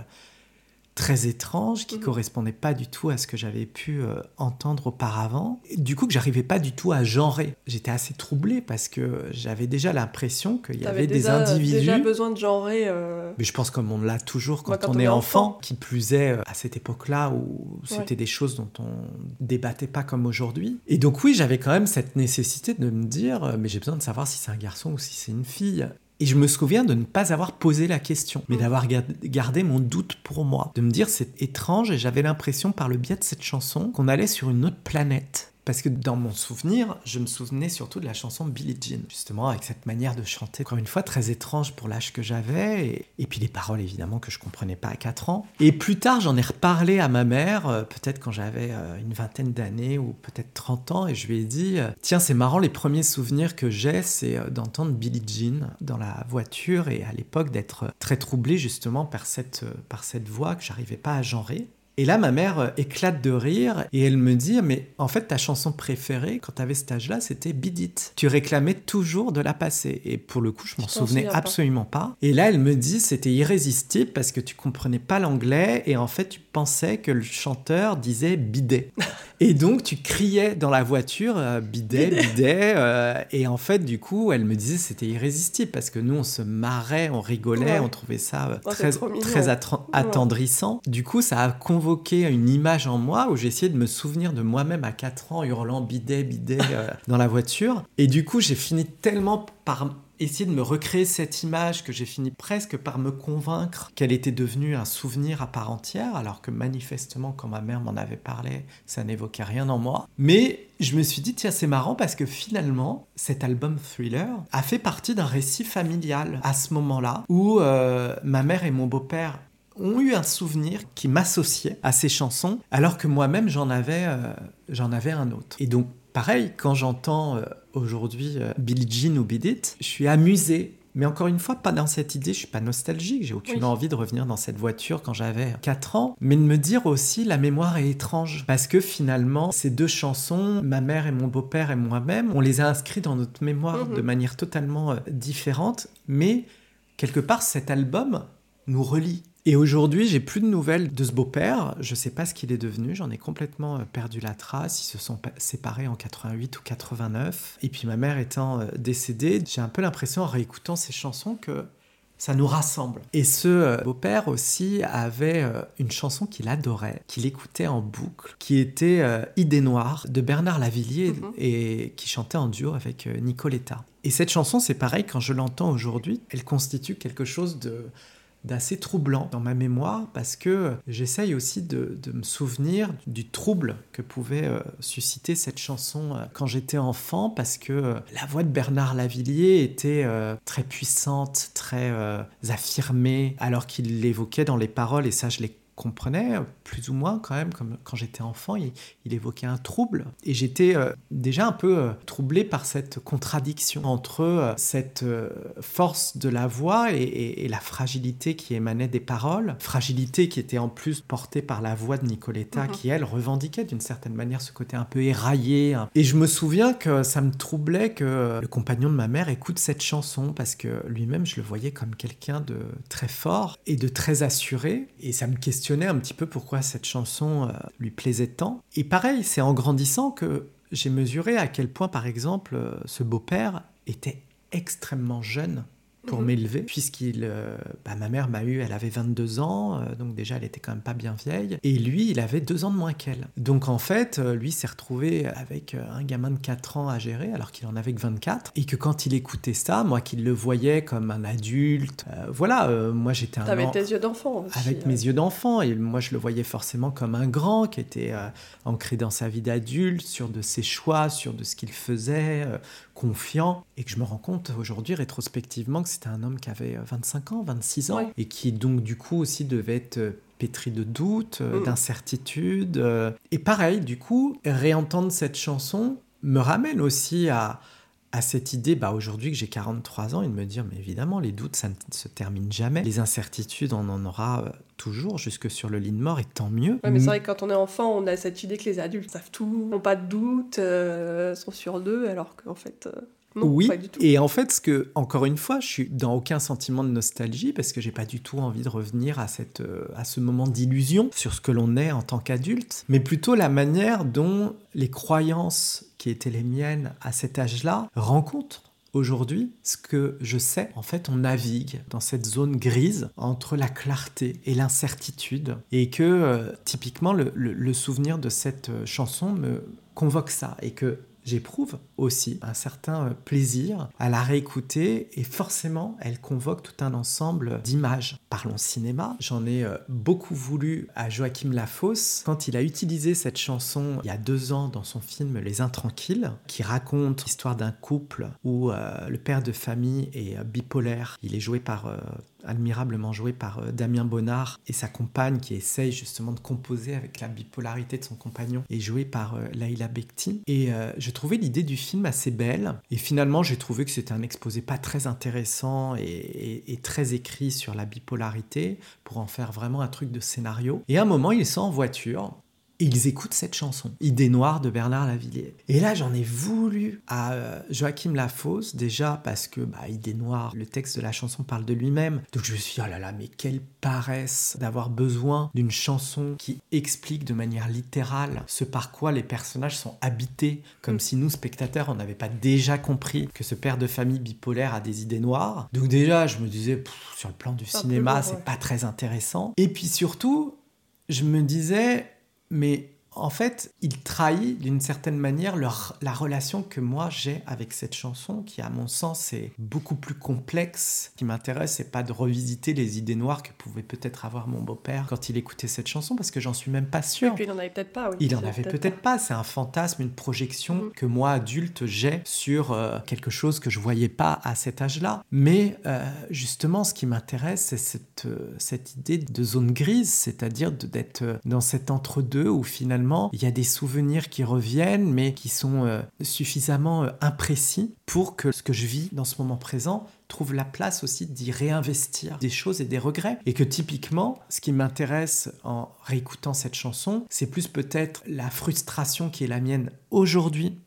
très étrange, qui ne mhm. correspondait pas du tout à ce que j'avais pu euh, entendre auparavant. du coup, que j'arrivais pas du tout à genrer. J'étais assez troublé parce que j'avais déjà l'impression qu'il y avait des individus. déjà besoin de genrer. Euh, Mais je pense comme on l'a toujours quand, on, est enfant, qui plus est euh, à cette époque-là où c'était des choses dont on débattait pas comme aujourd'hui. Et donc oui, j'avais quand même cette nécessité de me dire, mais j'ai besoin de savoir si c'est un garçon ou si c'est une fille. Et je me souviens de ne pas avoir posé la question, mais mm. d'avoir gardé mon doute pour moi, de me dire c'est étrange et j'avais l'impression par le biais de cette chanson qu'on allait sur une autre planète. Parce que dans mon souvenir, je me souvenais surtout de la chanson Billie Jean, justement avec cette manière de chanter, encore une fois très étrange pour l'âge que j'avais, et, puis les paroles évidemment que je comprenais pas à 4 ans. Et plus tard, j'en ai reparlé à ma mère, euh, peut-être quand j'avais euh, une vingtaine d'années ou peut-être 30 ans, et je lui ai dit euh, Tiens, c'est marrant, les premiers souvenirs que j'ai, c'est d'entendre Billie Jean dans la voiture, et à l'époque d'être très troublé justement par cette, par cette voix que j'arrivais pas à genrer. Et là, ma mère euh, éclate de rire et elle me dit Mais en fait, ta chanson préférée quand tu avais cet âge-là, c'était Bidit. Tu réclamais toujours de la passer. Et pour le coup, je m'en souvenais absolument pas. Et là, elle me dit C'était irrésistible parce que tu comprenais pas l'anglais et en fait, tu pensais que le chanteur disait bidet. [LAUGHS] et donc, tu criais dans la voiture euh, bidet, bidet. Euh, et en fait, du coup, elle me disait C'était irrésistible parce que nous, on se marrait, on rigolait, on trouvait ça oh, très, très attendrissant. Du coup, ça a convoqué une image en moi où j'essayais de me souvenir de moi-même à 4 ans hurlant bidet, bidet euh, dans la voiture. Et du coup, j'ai fini tellement essayer de me recréer cette image que j'ai fini presque par me convaincre qu'elle était devenue un souvenir à part entière, alors que manifestement, quand ma mère m'en avait parlé, ça n'évoquait rien en moi. Mais je me suis dit, tiens, c'est marrant parce que finalement, cet album Thriller a fait partie d'un récit familial à ce moment-là, où euh, ma mère et mon beau-père ont eu un souvenir qui m'associait à ces chansons, alors que moi-même j'en avais, euh, j'en avais un autre. Et donc, pareil, quand j'entends euh, aujourd'hui euh, Billie Jean ou Beat je suis amusé. Mais encore une fois, pas dans cette idée, je suis pas nostalgique, j'ai aucune envie de revenir dans cette voiture quand j'avais 4 ans, mais de me dire aussi la mémoire est étrange. Parce que finalement, ces deux chansons, ma mère et mon beau-père et moi-même, on les a inscrits dans notre mémoire mhm. de manière totalement différente, mais quelque part, cet album nous relie. Et aujourd'hui, j'ai plus de nouvelles de ce beau-père. Je ne sais pas ce qu'il est devenu. J'en ai complètement euh, perdu la trace. Ils se sont séparés en 88 ou 89. Et puis ma mère étant euh, décédée, j'ai un peu l'impression en réécoutant ces chansons que ça nous rassemble. Et ce euh, beau-père aussi avait une chanson qu'il adorait, qu'il écoutait en boucle, qui était Idée noire de Bernard Lavillier mhm. et qui chantait en duo avec Nicoletta. Et cette chanson, c'est pareil, quand je l'entends aujourd'hui, elle constitue quelque chose de d'assez troublant dans ma mémoire parce que j'essaye aussi de, me souvenir du trouble que pouvait euh, susciter cette chanson euh, quand j'étais enfant parce que euh, la voix de Bernard Lavillier était très puissante, très affirmée alors qu'il l'évoquait dans les paroles et ça je l'ai comprenais plus ou moins quand même, comme quand j'étais enfant, il, évoquait un trouble. Et j'étais euh, déjà un peu euh, troublé par cette contradiction entre euh, cette force de la voix et, la fragilité qui émanait des paroles, fragilité qui était en plus portée par la voix de Nicoletta, mhm. qui elle revendiquait d'une certaine manière ce côté un peu éraillé. Hein. Et je me souviens que ça me troublait que le compagnon de ma mère écoute cette chanson parce que lui-même je le voyais comme quelqu'un de très fort et de très assuré. Et ça me questionnait un petit peu pourquoi cette chanson euh, lui plaisait tant. Et pareil, c'est en grandissant que j'ai mesuré à quel point, par exemple, euh, ce beau-père était extrêmement jeune pour mhm. m'élever, puisqu'il, euh, bah, ma mère m'a eu, elle avait 22 ans, euh, donc déjà elle était quand même pas bien vieille, et lui, il avait deux ans de moins qu'elle. Donc en fait, euh, lui s'est retrouvé avec un gamin de 4 ans à gérer, alors qu'il en avait que 24, et que quand il écoutait ça, moi qui le voyais comme un adulte, voilà, moi j'étais un... T'avais tes yeux d'enfant aussi. Avec mes yeux d'enfant, et moi je le voyais forcément comme un grand qui était ancré dans sa vie d'adulte, sûr de ses choix, sûr de ce qu'il faisait, confiant et que je me rends compte aujourd'hui rétrospectivement que c'était un homme qui avait 25 euh, ans, 26 ans et qui donc du coup aussi devait être euh, pétri de doutes, euh, mm. d'incertitudes. Et pareil, du coup, réentendre cette chanson me ramène aussi à, à cette idée, bah aujourd'hui que j'ai 43 ans, et de me dire, mais évidemment, les doutes, ça ne se termine jamais. Les incertitudes, on en aura euh, toujours jusque sur le lit de mort, et tant mieux. mais c'est vrai que quand on est enfant, on a cette idée que les adultes savent tout, n'ont pas de doute, euh, sont sûrs d'eux, alors qu'en fait... Euh, oui, et en fait, ce que, encore une fois, je suis dans aucun sentiment de nostalgie parce que j'ai pas du tout envie de revenir à, cette, euh, à ce moment d'illusion sur ce que l'on est en tant qu'adulte, mais plutôt la manière dont les croyances qui étaient les miennes à cet âge-là rencontrent Aujourd'hui, ce que je sais, en fait, on navigue dans cette zone grise entre la clarté et l'incertitude, et que euh, typiquement le, souvenir de cette euh, chanson me convoque ça, et que j'éprouve aussi un certain euh, plaisir à la réécouter et forcément elle convoque tout un ensemble d'images. Parlons cinéma, j'en ai euh, beaucoup voulu à Joachim Lafosse quand il a utilisé cette chanson il y a deux ans dans son film Les Intranquilles qui raconte l'histoire d'un couple où euh, le père de famille est bipolaire. Il est joué par admirablement joué par euh, Damien Bonnard et sa compagne qui essaye justement de composer avec la bipolarité de son compagnon et joué par euh, Laila Bekti. Et euh, je trouvais l'idée du film assez belle et finalement j'ai trouvé que c'était un exposé pas très intéressant et, très écrit sur la bipolarité pour en faire vraiment un truc de scénario. Et à un moment il sont en voiture ils écoutent cette chanson, Idée noire de Bernard Lavillier. Et là, j'en ai voulu à euh, Joachim Lafosse, déjà parce que bah, Idée noire, le texte de la chanson parle de lui-même. Donc je me suis dit, oh là là, mais quelle paresse d'avoir besoin d'une chanson qui explique de manière littérale ce par quoi les personnages sont habités, comme mm. si nous, spectateurs, on n'avait pas déjà compris que ce père de famille bipolaire a des idées noires. Donc déjà, je me disais, sur le plan du cinéma, c'est pas très intéressant. Et puis surtout, je me disais, mais en fait, il trahit d'une certaine manière la relation que moi j'ai avec cette chanson, qui à mon sens est beaucoup plus complexe. Ce qui m'intéresse, c'est pas de revisiter les idées noires que pouvait peut-être avoir mon beau-père quand il écoutait cette chanson, parce que j'en suis même pas sûr. Et puis il en avait peut-être pas. Oui, il en avait peut-être pas. C'est un fantasme, une projection mm. que moi adulte j'ai sur euh, quelque chose que je voyais pas à cet âge-là. Mais euh, justement, ce qui m'intéresse, c'est cette, euh, cette idée de zone grise, c'est-à-dire d'être dans cet entre-deux où finalement il y a des souvenirs qui reviennent, mais qui sont euh, suffisamment euh, imprécis pour que ce que je vis dans ce moment présent trouve la place aussi d'y réinvestir des choses et des regrets. Et que typiquement, ce qui m'intéresse en réécoutant cette chanson, c'est plus peut-être la frustration qui est la mienne aujourd'hui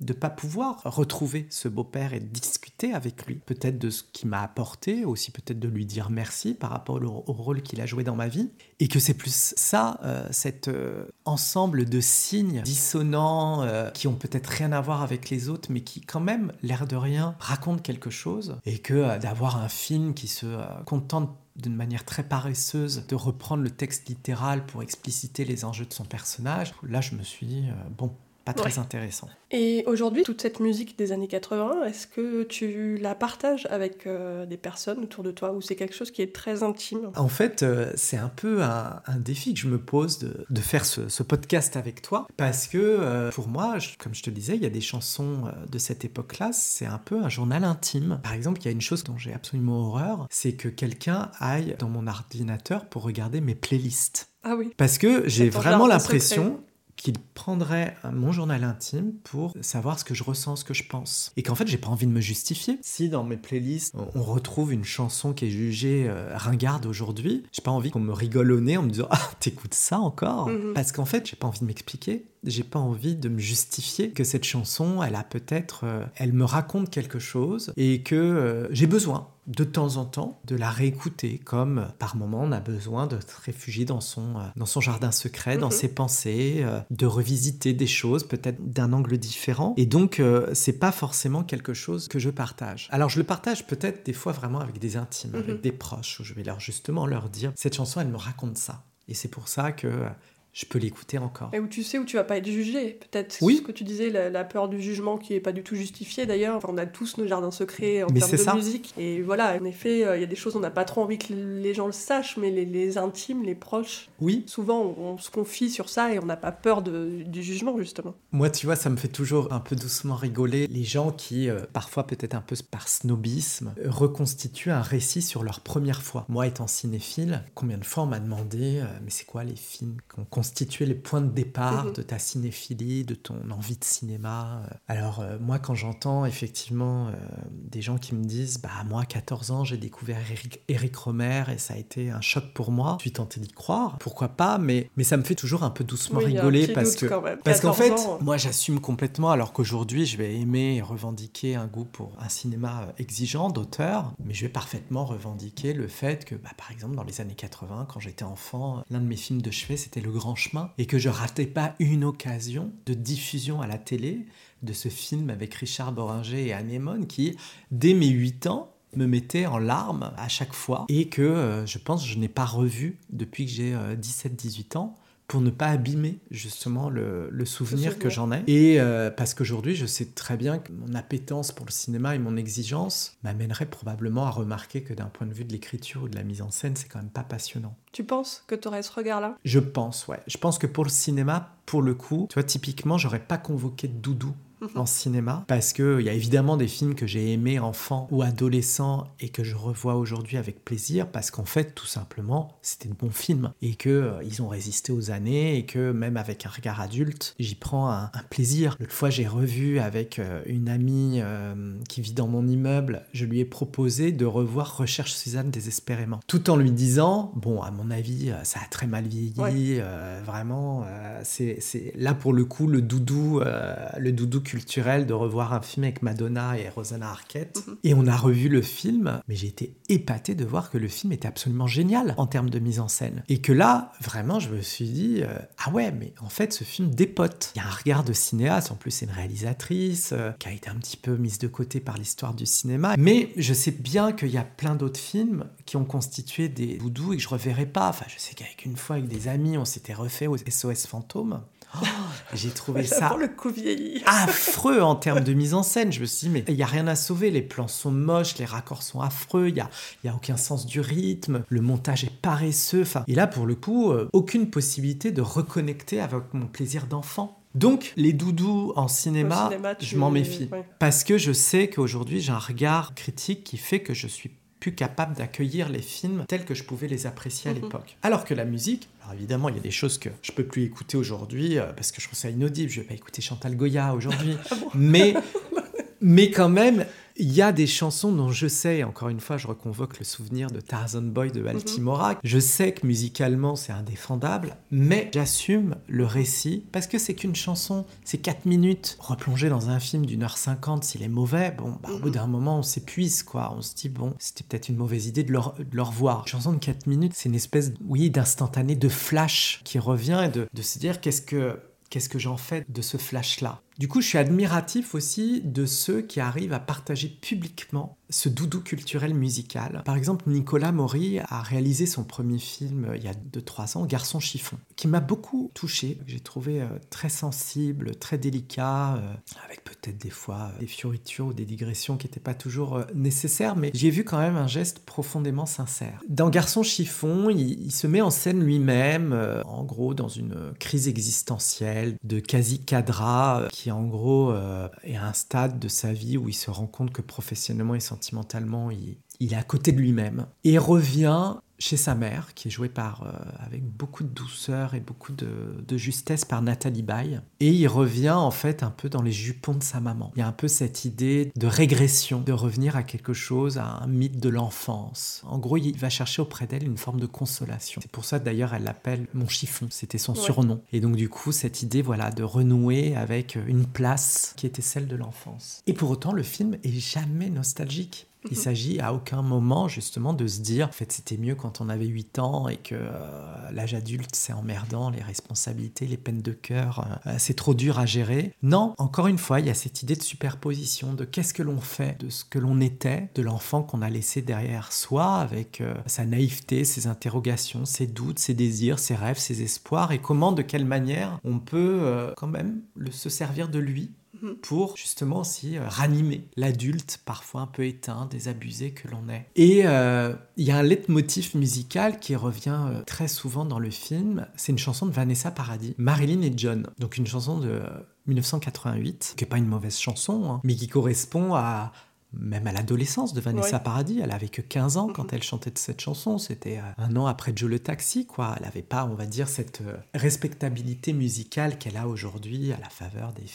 de pas pouvoir retrouver ce beau-père et discuter avec lui, peut-être de ce qu'il m'a apporté, aussi peut-être de lui dire merci par rapport au, rôle qu'il a joué dans ma vie, et que c'est plus ça, euh, cet euh, ensemble de signes dissonants euh, qui ont peut-être rien à voir avec les autres, mais qui quand même, l'air de rien, racontent quelque chose, et que d'avoir un film qui se contente d'une manière très paresseuse de reprendre le texte littéral pour expliciter les enjeux de son personnage, là je me suis dit, bon, pas très intéressant. Et aujourd'hui, toute cette musique des années 80, est-ce que tu la partages avec euh, des personnes autour de toi ou c'est quelque chose qui est très intime? En fait, euh, c'est un peu un, défi que je me pose de, de faire ce, podcast avec toi parce que euh, pour moi, comme je te disais, il y a des chansons de cette époque-là, c'est un peu un journal intime. Par exemple, il y a une chose dont j'ai absolument horreur, c'est que quelqu'un aille dans mon ordinateur pour regarder mes playlists. Ah oui. Parce que j'ai vraiment l'impression qu'il prendrait mon journal intime pour savoir ce que je ressens, ce que je pense. Et qu'en fait, j'ai pas envie de me justifier. Si dans mes playlists, on retrouve une chanson qui est jugée euh, ringarde aujourd'hui, j'ai pas envie qu'on me rigole au nez en me disant Ah, t'écoutes ça encore mhm. Parce qu'en fait, j'ai pas envie de m'expliquer j'ai pas envie de me justifier que cette chanson, elle a peut-être, euh, elle me raconte quelque chose et que euh, j'ai besoin de temps en temps de la réécouter, comme par moment on a besoin de se réfugier dans son, euh, dans son jardin secret, dans mhm. ses pensées, de revisiter des choses peut-être d'un angle différent. Et donc c'est pas forcément quelque chose que je partage. Alors je le partage peut-être des fois vraiment avec des intimes, avec mhm. des proches, où je vais leur justement leur dire cette chanson elle me raconte ça. Et c'est pour ça que je peux l'écouter encore. Et où tu sais où tu vas pas être jugé. Peut-être oui. ce que tu disais, la, peur du jugement qui est pas du tout justifiée d'ailleurs. on a tous nos jardins secrets en termes de musique. Et voilà, en effet, euh, il y a des choses on n'a pas trop envie que les gens le sachent, mais les, intimes, les proches, oui. souvent on, se confie sur ça et on n'a pas peur de, du jugement justement. Moi, tu vois, ça me fait toujours un peu doucement rigoler les gens qui, euh, parfois peut-être un peu par snobisme, reconstituent un récit sur leur première fois. Moi, étant cinéphile, combien de fois on m'a demandé, euh, mais c'est quoi les films qu'on constituer les points de départ mhm. de ta cinéphilie, de ton envie de cinéma. Alors euh, moi, quand j'entends effectivement euh, des gens qui me disent, bah moi, à 14 ans, j'ai découvert Eric, Eric, Romer et ça a été un choc pour moi, je suis tenté d'y croire, pourquoi pas, mais, mais ça me fait toujours un peu doucement rigoler parce que parce qu'en fait, moi, j'assume complètement, alors qu'aujourd'hui, je vais aimer et revendiquer un goût pour un cinéma exigeant d'auteur, mais je vais parfaitement revendiquer le fait que, bah, par exemple, dans les années 80, quand j'étais enfant, l'un de mes films de chevet, c'était Le Grand Chemin, et que je ratais pas une occasion de diffusion à la télé de ce film avec Richard Boringer et Anémone qui, dès mes 8 ans, me mettait en larmes à chaque fois et que euh, je pense je n'ai pas revu depuis que j'ai 17-18 euh, ans pour ne pas abîmer justement le, souvenir, que j'en ai. Et euh, parce qu'aujourd'hui, je sais très bien que mon appétence pour le cinéma et mon exigence m'amènerait probablement à remarquer que d'un point de vue de l'écriture ou de la mise en scène, c'est quand même pas passionnant. Tu penses que tu aurais ce regard-là? Je pense, ouais. Je pense que pour le cinéma, pour le coup, tu vois, typiquement, j'aurais pas convoqué de Doudou [LAUGHS] en cinéma. Parce qu'il y a évidemment des films que j'ai aimés enfant ou adolescent et que je revois aujourd'hui avec plaisir parce qu'en fait tout simplement c'était de bons films et que euh, ils ont résisté aux années et que même avec un regard adulte j'y prends un, plaisir. L'autre fois j'ai revu avec euh, une amie euh, qui vit dans mon immeuble, je lui ai proposé de revoir Recherche Suzanne désespérément. Tout en lui disant bon à mon avis ça a très mal vieilli vraiment c'est là pour le coup le doudou le doudou culturel de revoir un film avec Madonna et Rosanna Arquette. Mhm. Et on a revu le film, mais j'ai été épaté de voir que le film était absolument génial en termes de mise en scène. Et que là, vraiment, je me suis dit, euh, ah ouais, mais en fait, ce film dépote. Il y a un regard de cinéaste, en plus, c'est une réalisatrice euh, qui a été un petit peu mise de côté par l'histoire du cinéma. Mais je sais bien qu'il y a plein d'autres films qui ont constitué des boudous et que je reverrai pas. Enfin, je sais qu'avec une fois, avec des amis, on s'était refait aux SOS Fantômes. Oh, j'ai trouvé ça le coup vieilli. affreux en termes de mise en scène. Je me suis dit, mais il n'y a rien à sauver. Les plans sont moches, les raccords sont affreux, il n'y a, y a aucun sens du rythme, le montage est paresseux. Enfin, et là, pour le coup, euh, aucune possibilité de reconnecter avec mon plaisir d'enfant. Donc, les doudous en cinéma, je m'en méfie. Parce que je sais qu'aujourd'hui, j'ai un regard critique qui fait que je suis plus capable d'accueillir les films tels que je pouvais les apprécier à mhm. l'époque. Alors que la musique, alors évidemment, il y a des choses que je peux plus écouter aujourd'hui euh, parce que je trouve ça inaudible. Je vais pas écouter Chantal Goya aujourd'hui, [LAUGHS] ah mais [LAUGHS] mais quand même, il y a des chansons dont je sais, encore une fois, je reconvoque le souvenir de Tarzan Boy de Baltimore. Mhm. Je sais que musicalement c'est indéfendable, mais j'assume le récit parce que c'est qu'une chanson, c'est 4 minutes. Replonger dans un film d'une heure cinquante, s'il est mauvais, bon, bah, au bout mhm. d'un moment on s'épuise, quoi. On se dit, bon, c'était peut-être une mauvaise idée de le, revoir. Une chanson de 4 minutes, c'est une espèce, oui, d'instantané, de flash qui revient et de, de se dire qu'est-ce que qu'est-ce que j'en fais de ce flash-là? Du coup, je suis admiratif aussi de ceux qui arrivent à partager publiquement ce doudou culturel musical. Par exemple, Nicolas Maury a réalisé son premier film euh, il y a 2-3 ans, Garçon chiffon, qui m'a beaucoup touché. J'ai trouvé euh, très sensible, très délicat, euh, avec peut-être des fois des fioritures ou des digressions qui n'étaient pas toujours nécessaires, mais j'ai vu quand même un geste profondément sincère. Dans Garçon chiffon, il, il se met en scène lui-même, en gros dans une crise existentielle de quasi-cadra, qui en gros est à un stade de sa vie où il se rend compte que professionnellement et sentimentalement, il, il est à côté de lui-même et revient chez sa mère, qui est jouée par, euh, avec beaucoup de douceur et beaucoup de, justesse par Nathalie Baye. Et il revient en fait un peu dans les jupons de sa maman. Il y a un peu cette idée de régression, de revenir à quelque chose, à un mythe de l'enfance. En gros, il va chercher auprès d'elle une forme de consolation. C'est pour ça d'ailleurs elle l'appelle mon chiffon, c'était son surnom. Et donc du coup, cette idée voilà de renouer avec une place qui était celle de l'enfance. Et pour autant, le film est jamais nostalgique. Il s'agit à aucun moment justement de se dire en fait c'était mieux quand on avait 8 ans et que euh, l'âge adulte c'est emmerdant, les responsabilités, les peines de cœur, euh, c'est trop dur à gérer. Non, encore une fois, il y a cette idée de superposition, de qu'est-ce que l'on fait de ce que l'on était, de l'enfant qu'on a laissé derrière soi avec euh, sa naïveté, ses interrogations, ses doutes, ses désirs, ses rêves, ses espoirs et comment, de quelle manière on peut quand même le, se servir de lui Mhm. pour justement aussi euh, ranimer l'adulte parfois un peu éteint, désabusé que l'on est. Et euh, il y a un leitmotiv musical qui revient euh, très souvent dans le film, c'est une chanson de Vanessa Paradis, Marilyn et John, donc une chanson de 1988, qui n'est pas une mauvaise chanson, hein, mais qui correspond à même à l'adolescence de Vanessa Paradis. Elle avait que 15 ans quand mhm. elle chantait cette chanson. C'était euh, un an après Joe le Taxi, quoi. Elle n'avait pas, on va dire, cette euh, respectabilité musicale qu'elle a aujourd'hui à la faveur des,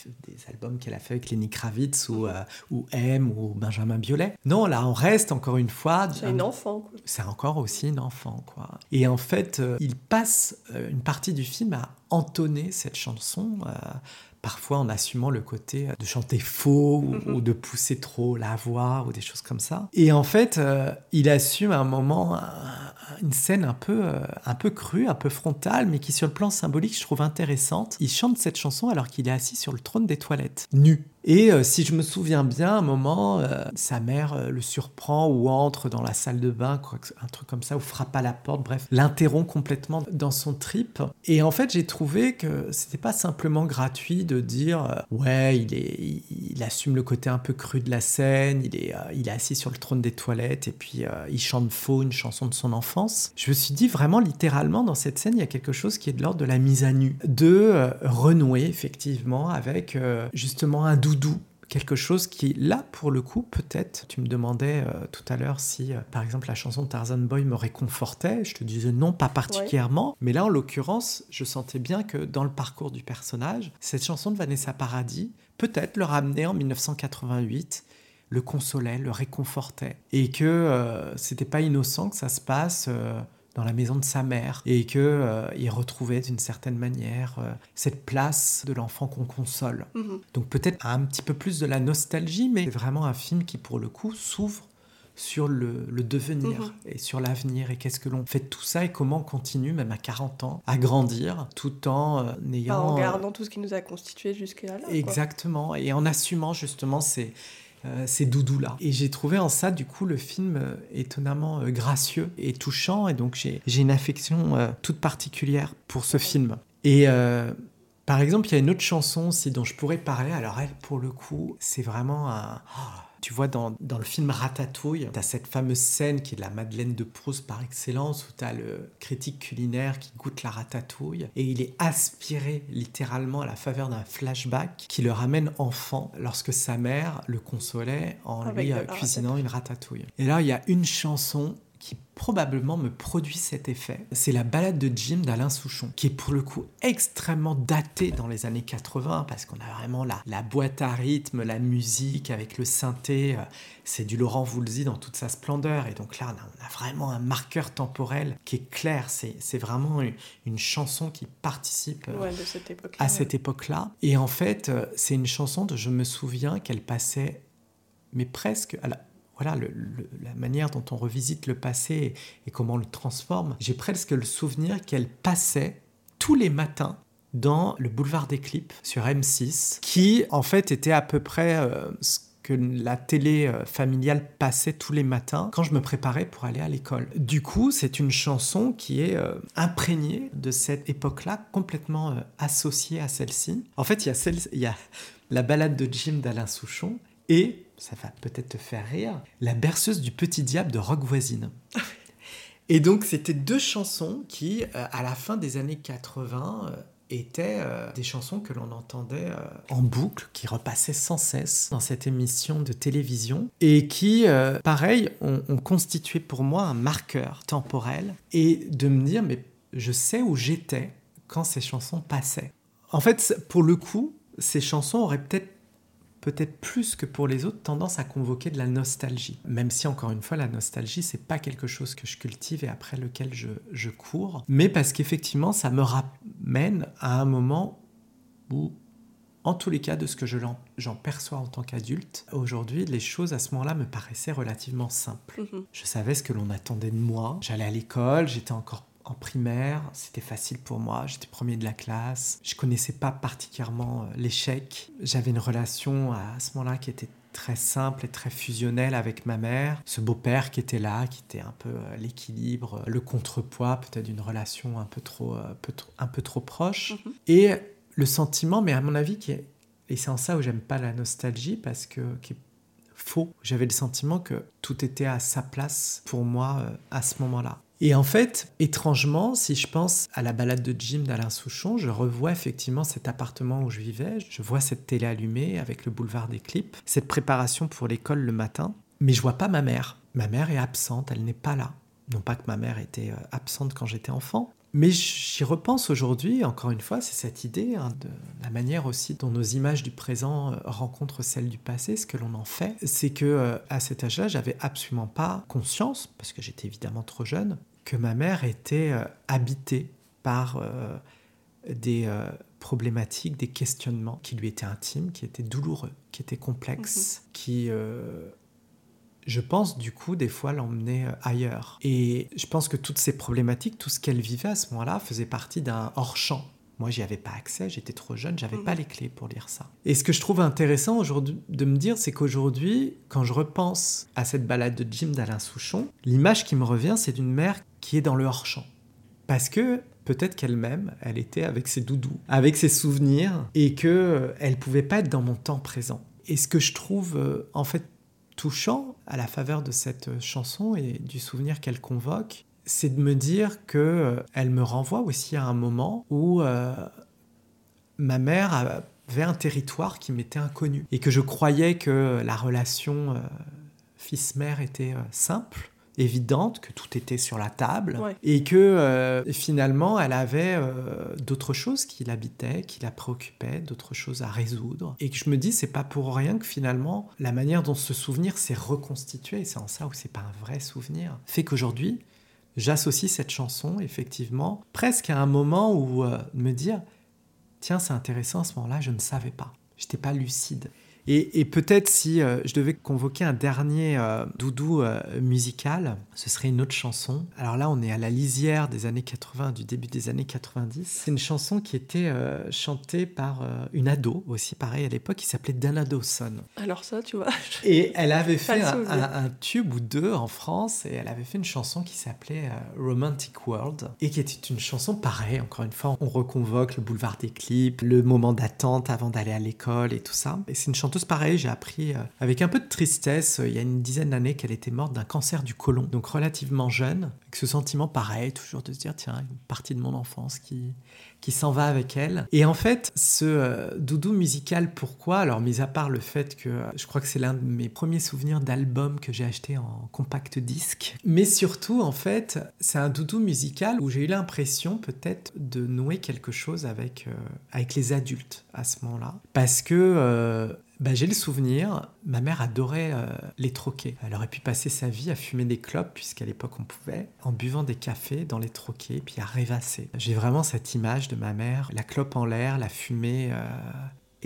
albums qu'elle a fait avec Lenny Kravitz ou, euh, ou M ou Benjamin Biolay. Non, là, on reste encore une fois. C'est une enfant, quoi. C'est encore aussi une enfant, quoi. Et en fait, il passe une partie du film à entonner cette chanson parfois en assumant le côté de chanter faux ou, de pousser trop la voix ou des choses comme ça. Et en fait, euh, il assume à un moment une scène un peu, euh, un peu crue, un peu frontale, mais qui sur le plan symbolique, je trouve intéressante. Il chante cette chanson alors qu'il est assis sur le trône des toilettes, nu. Et euh, si je me souviens bien, à un moment, euh, sa mère euh, le surprend ou entre dans la salle de bain, un truc comme ça, ou frappe à la porte, bref, l'interrompt complètement dans son trip. Et en fait, j'ai trouvé que c'était pas simplement gratuit de dire ouais, il, assume le côté un peu cru de la scène, il est, il est assis sur le trône des toilettes et puis il chante faux une chanson de son enfance. Je me suis dit vraiment littéralement dans cette scène, il y a quelque chose qui est de l'ordre de la mise à nu, de renouer effectivement avec justement un doute doux, quelque chose qui, là, pour le coup, peut-être, tu me demandais euh, tout à l'heure si, euh, par exemple, la chanson de Tarzan Boy me réconfortait. Je te disais non, pas particulièrement. Mais là, en l'occurrence, je sentais bien que dans le parcours du personnage, cette chanson de Vanessa Paradis, peut-être le ramenait en 1988 le consolait, le réconfortait, et que euh, c'était pas innocent que ça se passe dans la maison de sa mère et que euh, il retrouvait d'une certaine manière euh, cette place de l'enfant qu'on console. Mhm. Donc peut-être un petit peu plus de la nostalgie, mais c'est vraiment un film qui pour le coup s'ouvre sur le, devenir mhm. et sur l'avenir et qu'est-ce que l'on fait de tout ça et comment on continue même à 40 ans à grandir tout en euh, ayant... en gardant tout ce qui nous a constitué jusqu'à là. Exactement et en assumant justement ces, euh, ces doudous-là. Et j'ai trouvé en ça, du coup, le film euh, étonnamment euh, gracieux et touchant. Et donc, j'ai une affection toute particulière pour ce film. Et par exemple, il y a une autre chanson aussi dont je pourrais parler. Alors, elle, pour le coup, c'est vraiment un. Oh, tu vois, dans, dans, le film Ratatouille, tu as cette fameuse scène qui est la Madeleine de Proust par excellence, où tu as le critique culinaire qui goûte la ratatouille, et il est aspiré littéralement à la faveur d'un flashback qui le ramène enfant lorsque sa mère le consolait en lui euh, cuisinant une ratatouille. Et là, il y a une chanson qui probablement me produit cet effet. C'est la balade de Jim d'Alain Souchon, qui est pour le coup extrêmement datée dans les années 80, parce qu'on a vraiment la, la boîte à rythme, la musique avec le synthé. Euh, c'est du Laurent Voulzy dans toute sa splendeur. Et donc là, on a, vraiment un marqueur temporel qui est clair. C'est vraiment une, chanson qui participe euh, à cette époque-là. Et en fait, euh, c'est une chanson de je me souviens qu'elle passait, mais presque à la voilà, la manière dont on revisite le passé et, comment on le transforme, j'ai presque le souvenir qu'elle passait tous les matins dans le boulevard des clips sur M6, qui en fait était à peu près euh, ce que la télé euh, familiale passait tous les matins quand je me préparais pour aller à l'école. Du coup, c'est une chanson qui est euh, imprégnée de cette époque-là, complètement associée à celle-ci. En fait, il y, a il y a la balade de Jim d'Alain Souchon et ça va peut-être te faire rire, La berceuse du petit diable de Rock Voisine. [LAUGHS] Et donc, c'était deux chansons qui, euh, à la fin des années 80, euh, étaient euh, des chansons que l'on entendait en boucle, qui repassaient sans cesse dans cette émission de télévision, et qui, pareil, ont, ont, constitué pour moi un marqueur temporel, et de me dire, mais je sais où j'étais quand ces chansons passaient. En fait, pour le coup, ces chansons auraient peut-être peut-être plus que pour les autres, tendance à convoquer de la nostalgie. Même si, encore une fois, la nostalgie, c'est pas quelque chose que je cultive et après lequel je, je cours, mais parce qu'effectivement, ça me ramène à un moment où en tous les cas, de ce que j'en perçois en tant qu'adulte, aujourd'hui, les choses à ce moment-là me paraissaient relativement simples. Mhm. Je savais ce que l'on attendait de moi. J'allais à l'école, j'étais encore en primaire, c'était facile pour moi, j'étais premier de la classe, je connaissais pas particulièrement euh, l'échec. J'avais une relation à ce moment-là qui était très simple et très fusionnelle avec ma mère, ce beau-père qui était là, qui était un peu euh, l'équilibre, le contrepoids peut-être d'une relation un peu trop, euh, un peu trop proche. Mhm. Et le sentiment, mais à mon avis, qui est, et c'est en ça où j'aime pas la nostalgie, parce que qui est faux. J'avais le sentiment que tout était à sa place pour moi à ce moment-là. Et en fait, étrangement, si je pense à la balade de Jim d'Alain Souchon, je revois effectivement cet appartement où je vivais, je vois cette télé allumée avec le boulevard des clips, cette préparation pour l'école le matin, mais je vois pas ma mère. Ma mère est absente, elle n'est pas là. Non pas que ma mère était euh, absente quand j'étais enfant, mais j'y repense aujourd'hui, encore une fois, c'est cette idée hein, de la manière aussi dont nos images du présent euh, rencontrent celles du passé, ce que l'on en fait. C'est que euh, à cet âge-là, j'avais absolument pas conscience, parce que j'étais évidemment trop jeune, que ma mère était habitée par des problématiques, des questionnements qui lui étaient intimes, qui étaient douloureux, qui étaient complexes, mhm. qui je pense du coup des fois l'emmener euh, ailleurs. Et je pense que toutes ces problématiques, tout ce qu'elle vivait à ce moment-là faisait partie d'un hors-champ. Moi, j'y avais pas accès, j'étais trop jeune, j'avais pas mhm. les clés pour lire ça. Et ce que je trouve intéressant aujourd'hui de me dire, c'est qu'aujourd'hui, quand je repense à cette balade de Jim d'Alain Souchon, l'image qui me revient, c'est d'une mère qui est dans le hors-champ. Parce que peut-être qu'elle-même, elle était avec ses doudous, avec ses souvenirs, et que euh, elle pouvait pas être dans mon temps présent. Et ce que je trouve euh, en fait touchant à la faveur de cette chanson et du souvenir qu'elle convoque, c'est de me dire que euh, elle me renvoie aussi à un moment où euh, ma mère avait un territoire qui m'était inconnu et que je croyais que la relation euh, fils-mère était simple évidente, que tout était sur la table, et que euh, finalement elle avait euh, d'autres choses qui l'habitaient, qui la préoccupaient, d'autres choses à résoudre. Et que je me dis, c'est pas pour rien que finalement la manière dont ce souvenir s'est reconstitué, et c'est en ça où c'est pas un vrai souvenir, fait qu'aujourd'hui, j'associe cette chanson effectivement presque à un moment où euh, me dire, tiens, c'est intéressant à ce moment-là, je ne savais pas. J'étais pas lucide. Et, peut-être si euh, je devais convoquer un dernier euh, doudou euh, musical, ce serait une autre chanson. Alors là, on est à la lisière des années 80, du début des années 90. C'est une chanson qui était chantée par une ado, aussi pareil à l'époque, qui s'appelait Dana Dawson. Alors ça, tu vois. Et elle avait fait un, tube ou deux en France, et elle avait fait une chanson qui s'appelait Romantic World, et qui était une chanson pareille, encore une fois, on reconvoque le boulevard des clips, le moment d'attente avant d'aller à l'école et tout ça. Et c'est une chanson pareil, j'ai appris euh, avec un peu de tristesse euh, il y a une dizaine d'années qu'elle était morte d'un cancer du côlon, donc relativement jeune, avec ce sentiment pareil, toujours de se dire tiens, une partie de mon enfance qui, qui s'en va avec elle. Et en fait, ce euh, doudou musical, pourquoi? Alors, mis à part le fait que je crois que c'est l'un de mes premiers souvenirs d'album que j'ai acheté en compact disque, mais surtout, en fait, c'est un doudou musical où j'ai eu l'impression peut-être de nouer quelque chose avec, avec les adultes à ce moment-là. Parce que bah, j'ai le souvenir, ma mère adorait euh, les troquets. Elle aurait pu passer sa vie à fumer des clopes, puisqu'à l'époque on pouvait, en buvant des cafés dans les troquets, puis à rêvasser. J'ai vraiment cette image de ma mère, la clope en l'air, la fumée, euh,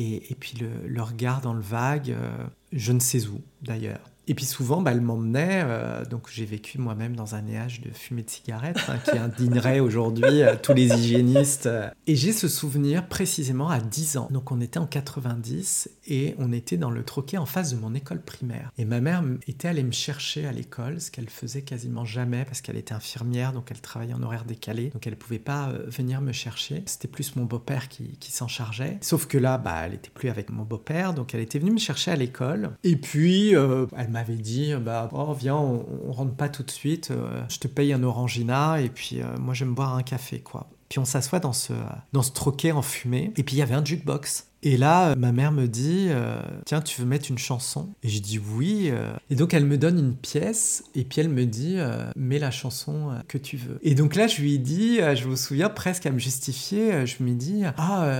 et, puis le, regard dans le vague, euh, je ne sais où d'ailleurs. Et puis souvent, bah, elle m'emmenait, euh, donc j'ai vécu moi-même dans un néage de fumée de cigarette hein, qui indignerait aujourd'hui euh, tous les hygiénistes. Et j'ai ce souvenir précisément à 10 ans. Donc on était en 90 et on était dans le troquet en face de mon école primaire. Et ma mère était allée me chercher à l'école, ce qu'elle faisait quasiment jamais parce qu'elle était infirmière, donc elle travaillait en horaire décalé, donc elle ne pouvait pas euh, venir me chercher. C'était plus mon beau-père qui, qui s'en chargeait. Sauf que là, bah, elle était plus avec mon beau-père, donc elle était venue me chercher à l'école. Et puis, elle m'a m'avait dit bah oh, viens on, rentre pas tout de suite euh, je te paye un orangina et puis euh, moi j'aime boire un café quoi. Puis on s'assoit dans ce dans ce troquet en fumée et puis il y avait un jukebox et là, euh, ma mère me dit euh, Tiens, tu veux mettre une chanson? Et je dis Oui. Euh. Et donc, elle me donne une pièce, et puis elle me dit Mets la chanson que tu veux. Et donc là, je lui ai dit Je me souviens presque à me justifier je me dis Ah,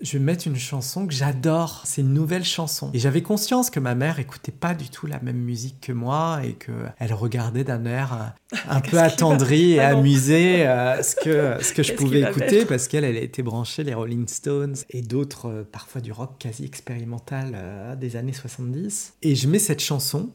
je vais mettre une chanson que j'adore. C'est une nouvelle chanson. Et j'avais conscience que ma mère écoutait pas du tout la même musique que moi, et qu'elle regardait d'un air [LAUGHS] un peu attendri et amusé ce que, ce que je pouvais écouter, parce qu'elle, elle était branchée les Rolling Stones et d'autres parfois du rock quasi expérimental euh, des années 70. Et je mets cette chanson,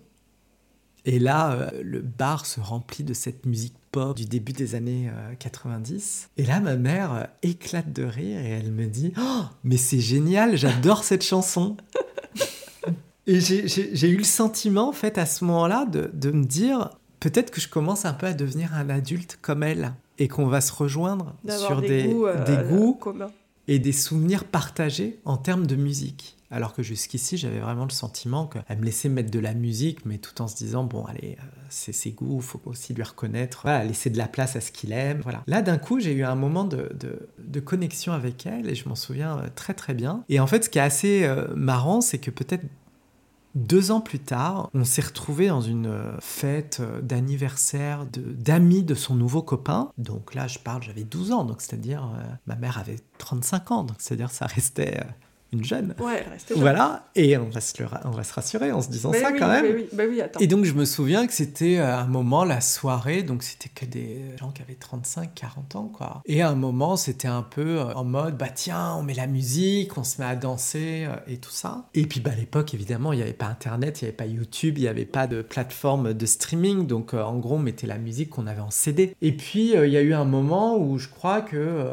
et là, euh, le bar se remplit de cette musique pop du début des années 90. Euh, et là, ma mère éclate de rire et elle me dit oh, Mais c'est génial, j'adore cette chanson [LAUGHS] Et j'ai eu le sentiment, en fait, à ce moment-là, de, de me dire Peut-être que je commence un peu à devenir un adulte comme elle et qu'on va se rejoindre sur des, goûts, des goûts et des souvenirs partagés en termes de musique. Alors que jusqu'ici, j'avais vraiment le sentiment qu'elle me laissait mettre de la musique, mais tout en se disant, bon, allez, euh, c'est ses goûts, faut aussi lui reconnaître, laisser de la place à ce qu'il aime. Voilà. Là, d'un coup, j'ai eu un moment de, de, connexion avec elle et je m'en souviens euh, très très bien. Et en fait, ce qui est assez euh, marrant, c'est que peut-être deux ans plus tard, on s'est retrouvé dans une fête d'anniversaire d'amis de, son nouveau copain. Donc là, je parle, j'avais 12 ans, donc c'est-à-dire ma mère avait 35 ans, donc c'est-à-dire ça restait une jeune. Ouais, elle Voilà, et on va, se on va se rassurer en se disant ça quand même. Oui, bah oui, attends. Et donc je me souviens que c'était euh, un moment, la soirée, donc c'était que des gens qui avaient 35, 40 ans, quoi. Et à un moment, c'était un peu euh, en mode, bah tiens, on met la musique, on se met à danser euh, et tout ça. Et puis bah, à l'époque, évidemment, il n'y avait pas Internet, il n'y avait pas YouTube, il n'y avait pas de plateforme de streaming, donc en gros, on mettait la musique qu'on avait en CD. Et puis il y a eu un moment où je crois que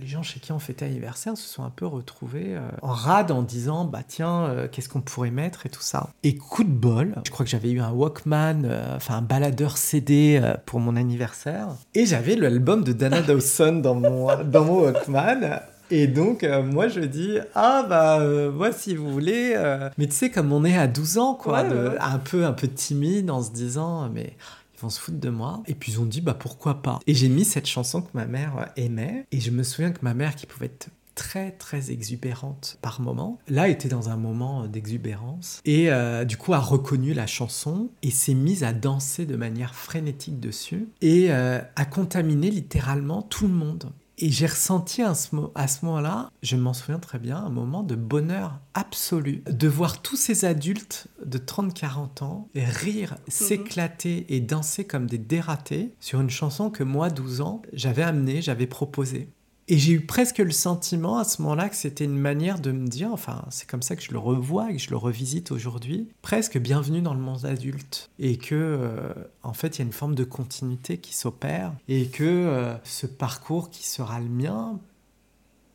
les gens chez qui on fêtait anniversaire se sont un peu retrouvés euh, en rade en disant bah tiens euh, qu'est-ce qu'on pourrait mettre et tout ça. Et coup de bol, je crois que j'avais eu un Walkman, euh, enfin un baladeur CD pour mon anniversaire et j'avais l'album de Dana Dawson dans mon [LAUGHS] dans mon Walkman. Et donc, moi, je dis, ah, bah, moi, si vous voulez. Mais tu sais, comme on est à 12 ans, quoi, un peu un peu timide en se disant, mais ils vont se foutre de moi. Et puis ils ont dit, bah pourquoi pas? Et j'ai mis cette chanson que ma mère aimait. Et je me souviens que ma mère, qui pouvait être très très exubérante par moment. Là était dans un moment d'exubérance et euh, du coup a reconnu la chanson et s'est mise à danser de manière frénétique dessus et euh, a contaminé littéralement tout le monde. Et j'ai ressenti à ce, moment-là, je m'en souviens très bien, un moment de bonheur absolu. De voir tous ces adultes de 30-40 ans rire, mhm. s'éclater et danser comme des dératés sur une chanson que moi, 12 ans, j'avais amenée, j'avais proposée. Et j'ai eu presque le sentiment à ce moment-là que c'était une manière de me dire, enfin c'est comme ça que je le revois et que je le revisite aujourd'hui, presque bienvenue dans le monde adulte. Et que euh, en fait il y a une forme de continuité qui s'opère et que euh, ce parcours qui sera le mien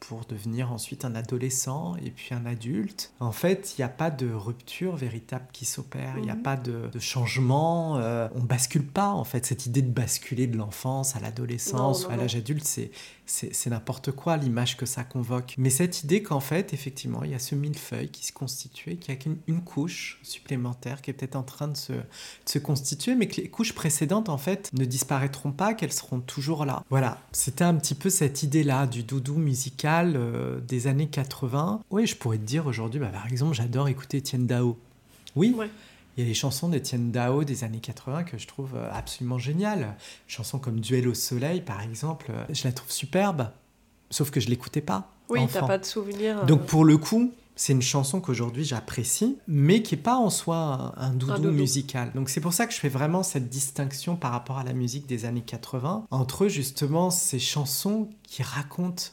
pour devenir ensuite un adolescent et puis un adulte. En fait, il n'y a pas de rupture véritable qui s'opère, il n'y a mhm. pas de, changement, euh, on bascule pas en fait. Cette idée de basculer de l'enfance à l'adolescence ou à l'âge adulte, c'est c'est n'importe quoi l'image que ça convoque. Mais cette idée qu'en fait, effectivement, il y a ce millefeuille qui se constitue, qui a qu'une une couche supplémentaire qui est peut-être en train de se, se, constituer, mais que les couches précédentes, en fait, ne disparaîtront pas, qu'elles seront toujours là. Voilà, c'était un petit peu cette idée-là du doudou musical euh, des années 80. Oui, je pourrais te dire aujourd'hui, bah, par exemple, j'adore écouter Etienne Dao. Oui. Il y a les chansons d'Étienne Dao des années 80 que je trouve euh, absolument géniales. Chansons comme Duel au soleil, par exemple, euh, je la trouve superbe, sauf que je l'écoutais pas. Oui, t'as pas de souvenir. Euh. Donc pour le coup, c'est une chanson qu'aujourd'hui j'apprécie, mais qui n'est pas en soi un, doudou, musical. Donc c'est pour ça que je fais vraiment cette distinction par rapport à la musique des années 80, entre justement ces chansons qui racontent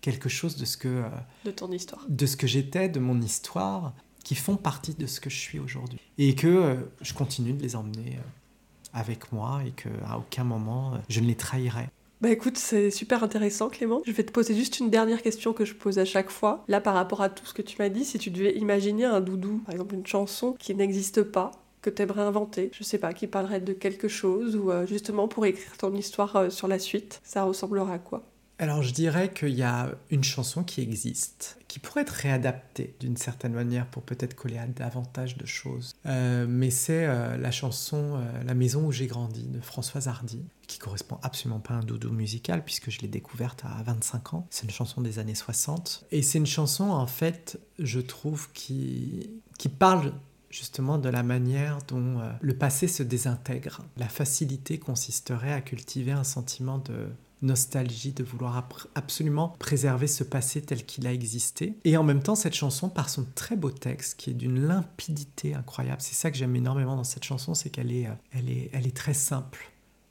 quelque chose de ce que... de ton histoire. De ce que j'étais, de mon histoire, qui font partie de ce que je suis aujourd'hui. Et que euh, je continue de les emmener euh, avec moi et qu'à aucun moment euh, je ne les trahirai. Bah écoute, c'est super intéressant Clément. Je vais te poser juste une dernière question que je pose à chaque fois. Là, par rapport à tout ce que tu m'as dit, si tu devais imaginer un doudou, par exemple une chanson qui n'existe pas, que tu aimerais inventer, je sais pas, qui parlerait de quelque chose ou justement pour écrire ton histoire sur la suite, ça ressemblera à quoi? Alors je dirais qu'il y a une chanson qui existe, qui pourrait être réadaptée d'une certaine manière pour peut-être coller à davantage de choses. Euh, mais c'est euh, la chanson euh, La maison où j'ai grandi de Françoise Hardy, qui correspond absolument pas à un doudou musical puisque je l'ai découverte à 25 ans. C'est une chanson des années 60. Et c'est une chanson en fait, je trouve, qui, qui parle justement de la manière dont le passé se désintègre. La facilité consisterait à cultiver un sentiment de nostalgie, de vouloir absolument préserver ce passé tel qu'il a existé. Et en même temps, cette chanson, par son très beau texte, qui est d'une limpidité incroyable, c'est ça que j'aime énormément dans cette chanson, c'est qu'elle est, euh, elle est, elle est très simple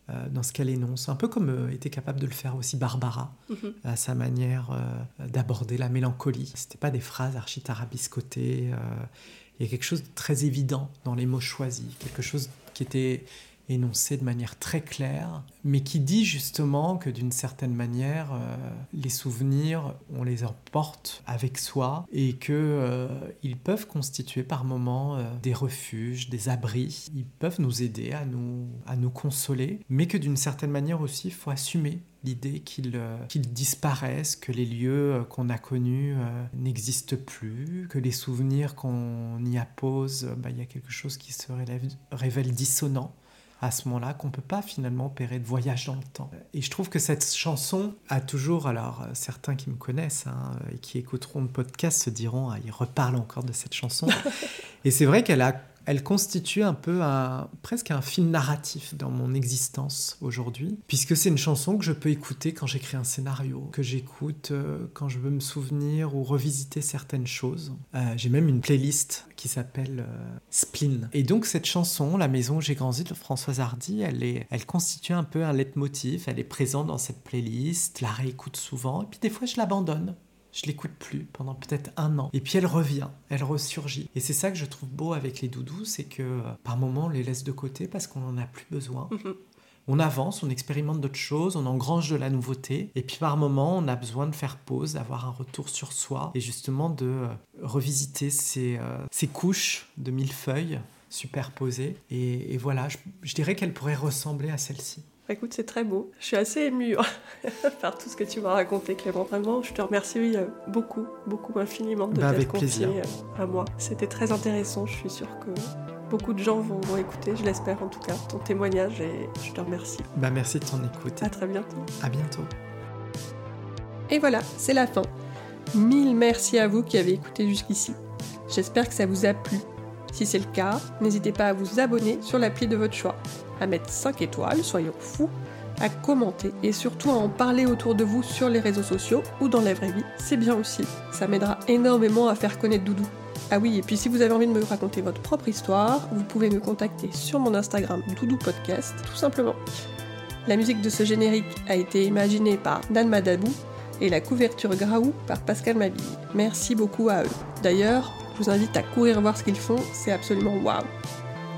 euh, dans ce qu'elle énonce, un peu comme euh, était capable de le faire aussi Barbara, mhm. à sa manière d'aborder la mélancolie. C'était pas des phrases archi tarabiscotées. il y a quelque chose de très évident dans les mots choisis, quelque chose qui était énoncé de manière très claire, mais qui dit justement que d'une certaine manière, euh, les souvenirs, on les emporte avec soi et que euh, ils peuvent constituer par moments euh, des refuges, des abris. Ils peuvent nous aider à nous, à nous consoler, mais que d'une certaine manière aussi, il faut assumer l'idée qu'ils euh, disparaissent, que les lieux euh, qu'on a connus n'existent plus, que les souvenirs qu'on y appose, bah, il y a quelque chose qui se révèle dissonant à ce moment-là qu'on ne peut pas finalement opérer de voyage dans le temps. Et je trouve que cette chanson a toujours, alors certains qui me connaissent hein, et qui écouteront le podcast se diront, ah, il reparle encore de cette chanson. [LAUGHS] et c'est vrai qu'elle a elle constitue un peu un, presque un film narratif dans mon existence aujourd'hui, puisque c'est une chanson que je peux écouter quand j'écris un scénario, que j'écoute euh, quand je veux me souvenir ou revisiter certaines choses. Euh, j'ai même une playlist qui s'appelle euh, Spleen. Et donc cette chanson, La maison où j'ai grandi de Françoise Hardy, elle, est, elle constitue un peu un leitmotiv, elle est présente dans cette playlist, la réécoute souvent, et puis des fois je l'abandonne je l'écoute plus pendant peut-être un an. Et puis elle revient, elle ressurgit. Et c'est ça que je trouve beau avec les doudous, c'est que euh, par moments on les laisse de côté parce qu'on n'en a plus besoin. Mhm. On avance, on expérimente d'autres choses, on engrange de la nouveauté. Et puis par moments, on a besoin de faire pause, d'avoir un retour sur soi et justement de euh, revisiter ces, euh, ces couches de millefeuilles superposées. Et, voilà, je dirais qu'elle pourrait ressembler à celle-ci. Écoute, c'est très beau. Je suis assez émue hein, [LAUGHS] par tout ce que tu m'as raconté, Clément. Vraiment, je te remercie euh, beaucoup, beaucoup infiniment de bah, t'être confié euh, à moi. C'était très intéressant. Je suis sûre que beaucoup de gens vont, écouter, je l'espère en tout cas, ton témoignage et je te remercie. Bah, merci de ton écoute. À très bientôt. À bientôt. Et voilà, c'est la fin. Mille merci à vous qui avez écouté jusqu'ici. J'espère que ça vous a plu. Si c'est le cas, n'hésitez pas à vous abonner sur l'appli de votre choix à mettre 5 étoiles, soyons fous, à commenter et surtout à en parler autour de vous sur les réseaux sociaux ou dans la vraie vie, c'est bien aussi. Ça m'aidera énormément à faire connaître Doudou. Ah oui, et puis si vous avez envie de me raconter votre propre histoire, vous pouvez me contacter sur mon Instagram Doudou Podcast, tout simplement. La musique de ce générique a été imaginée par Dan Madabou et la couverture Graou par Pascal Mabille. Merci beaucoup à eux. D'ailleurs, vous invite à courir voir ce qu'ils font, c'est absolument waouh.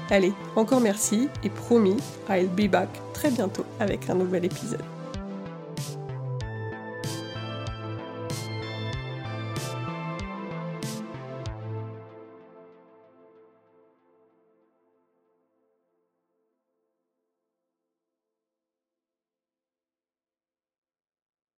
Allez, encore merci et promis, I'll be back très bientôt avec un nouvel épisode.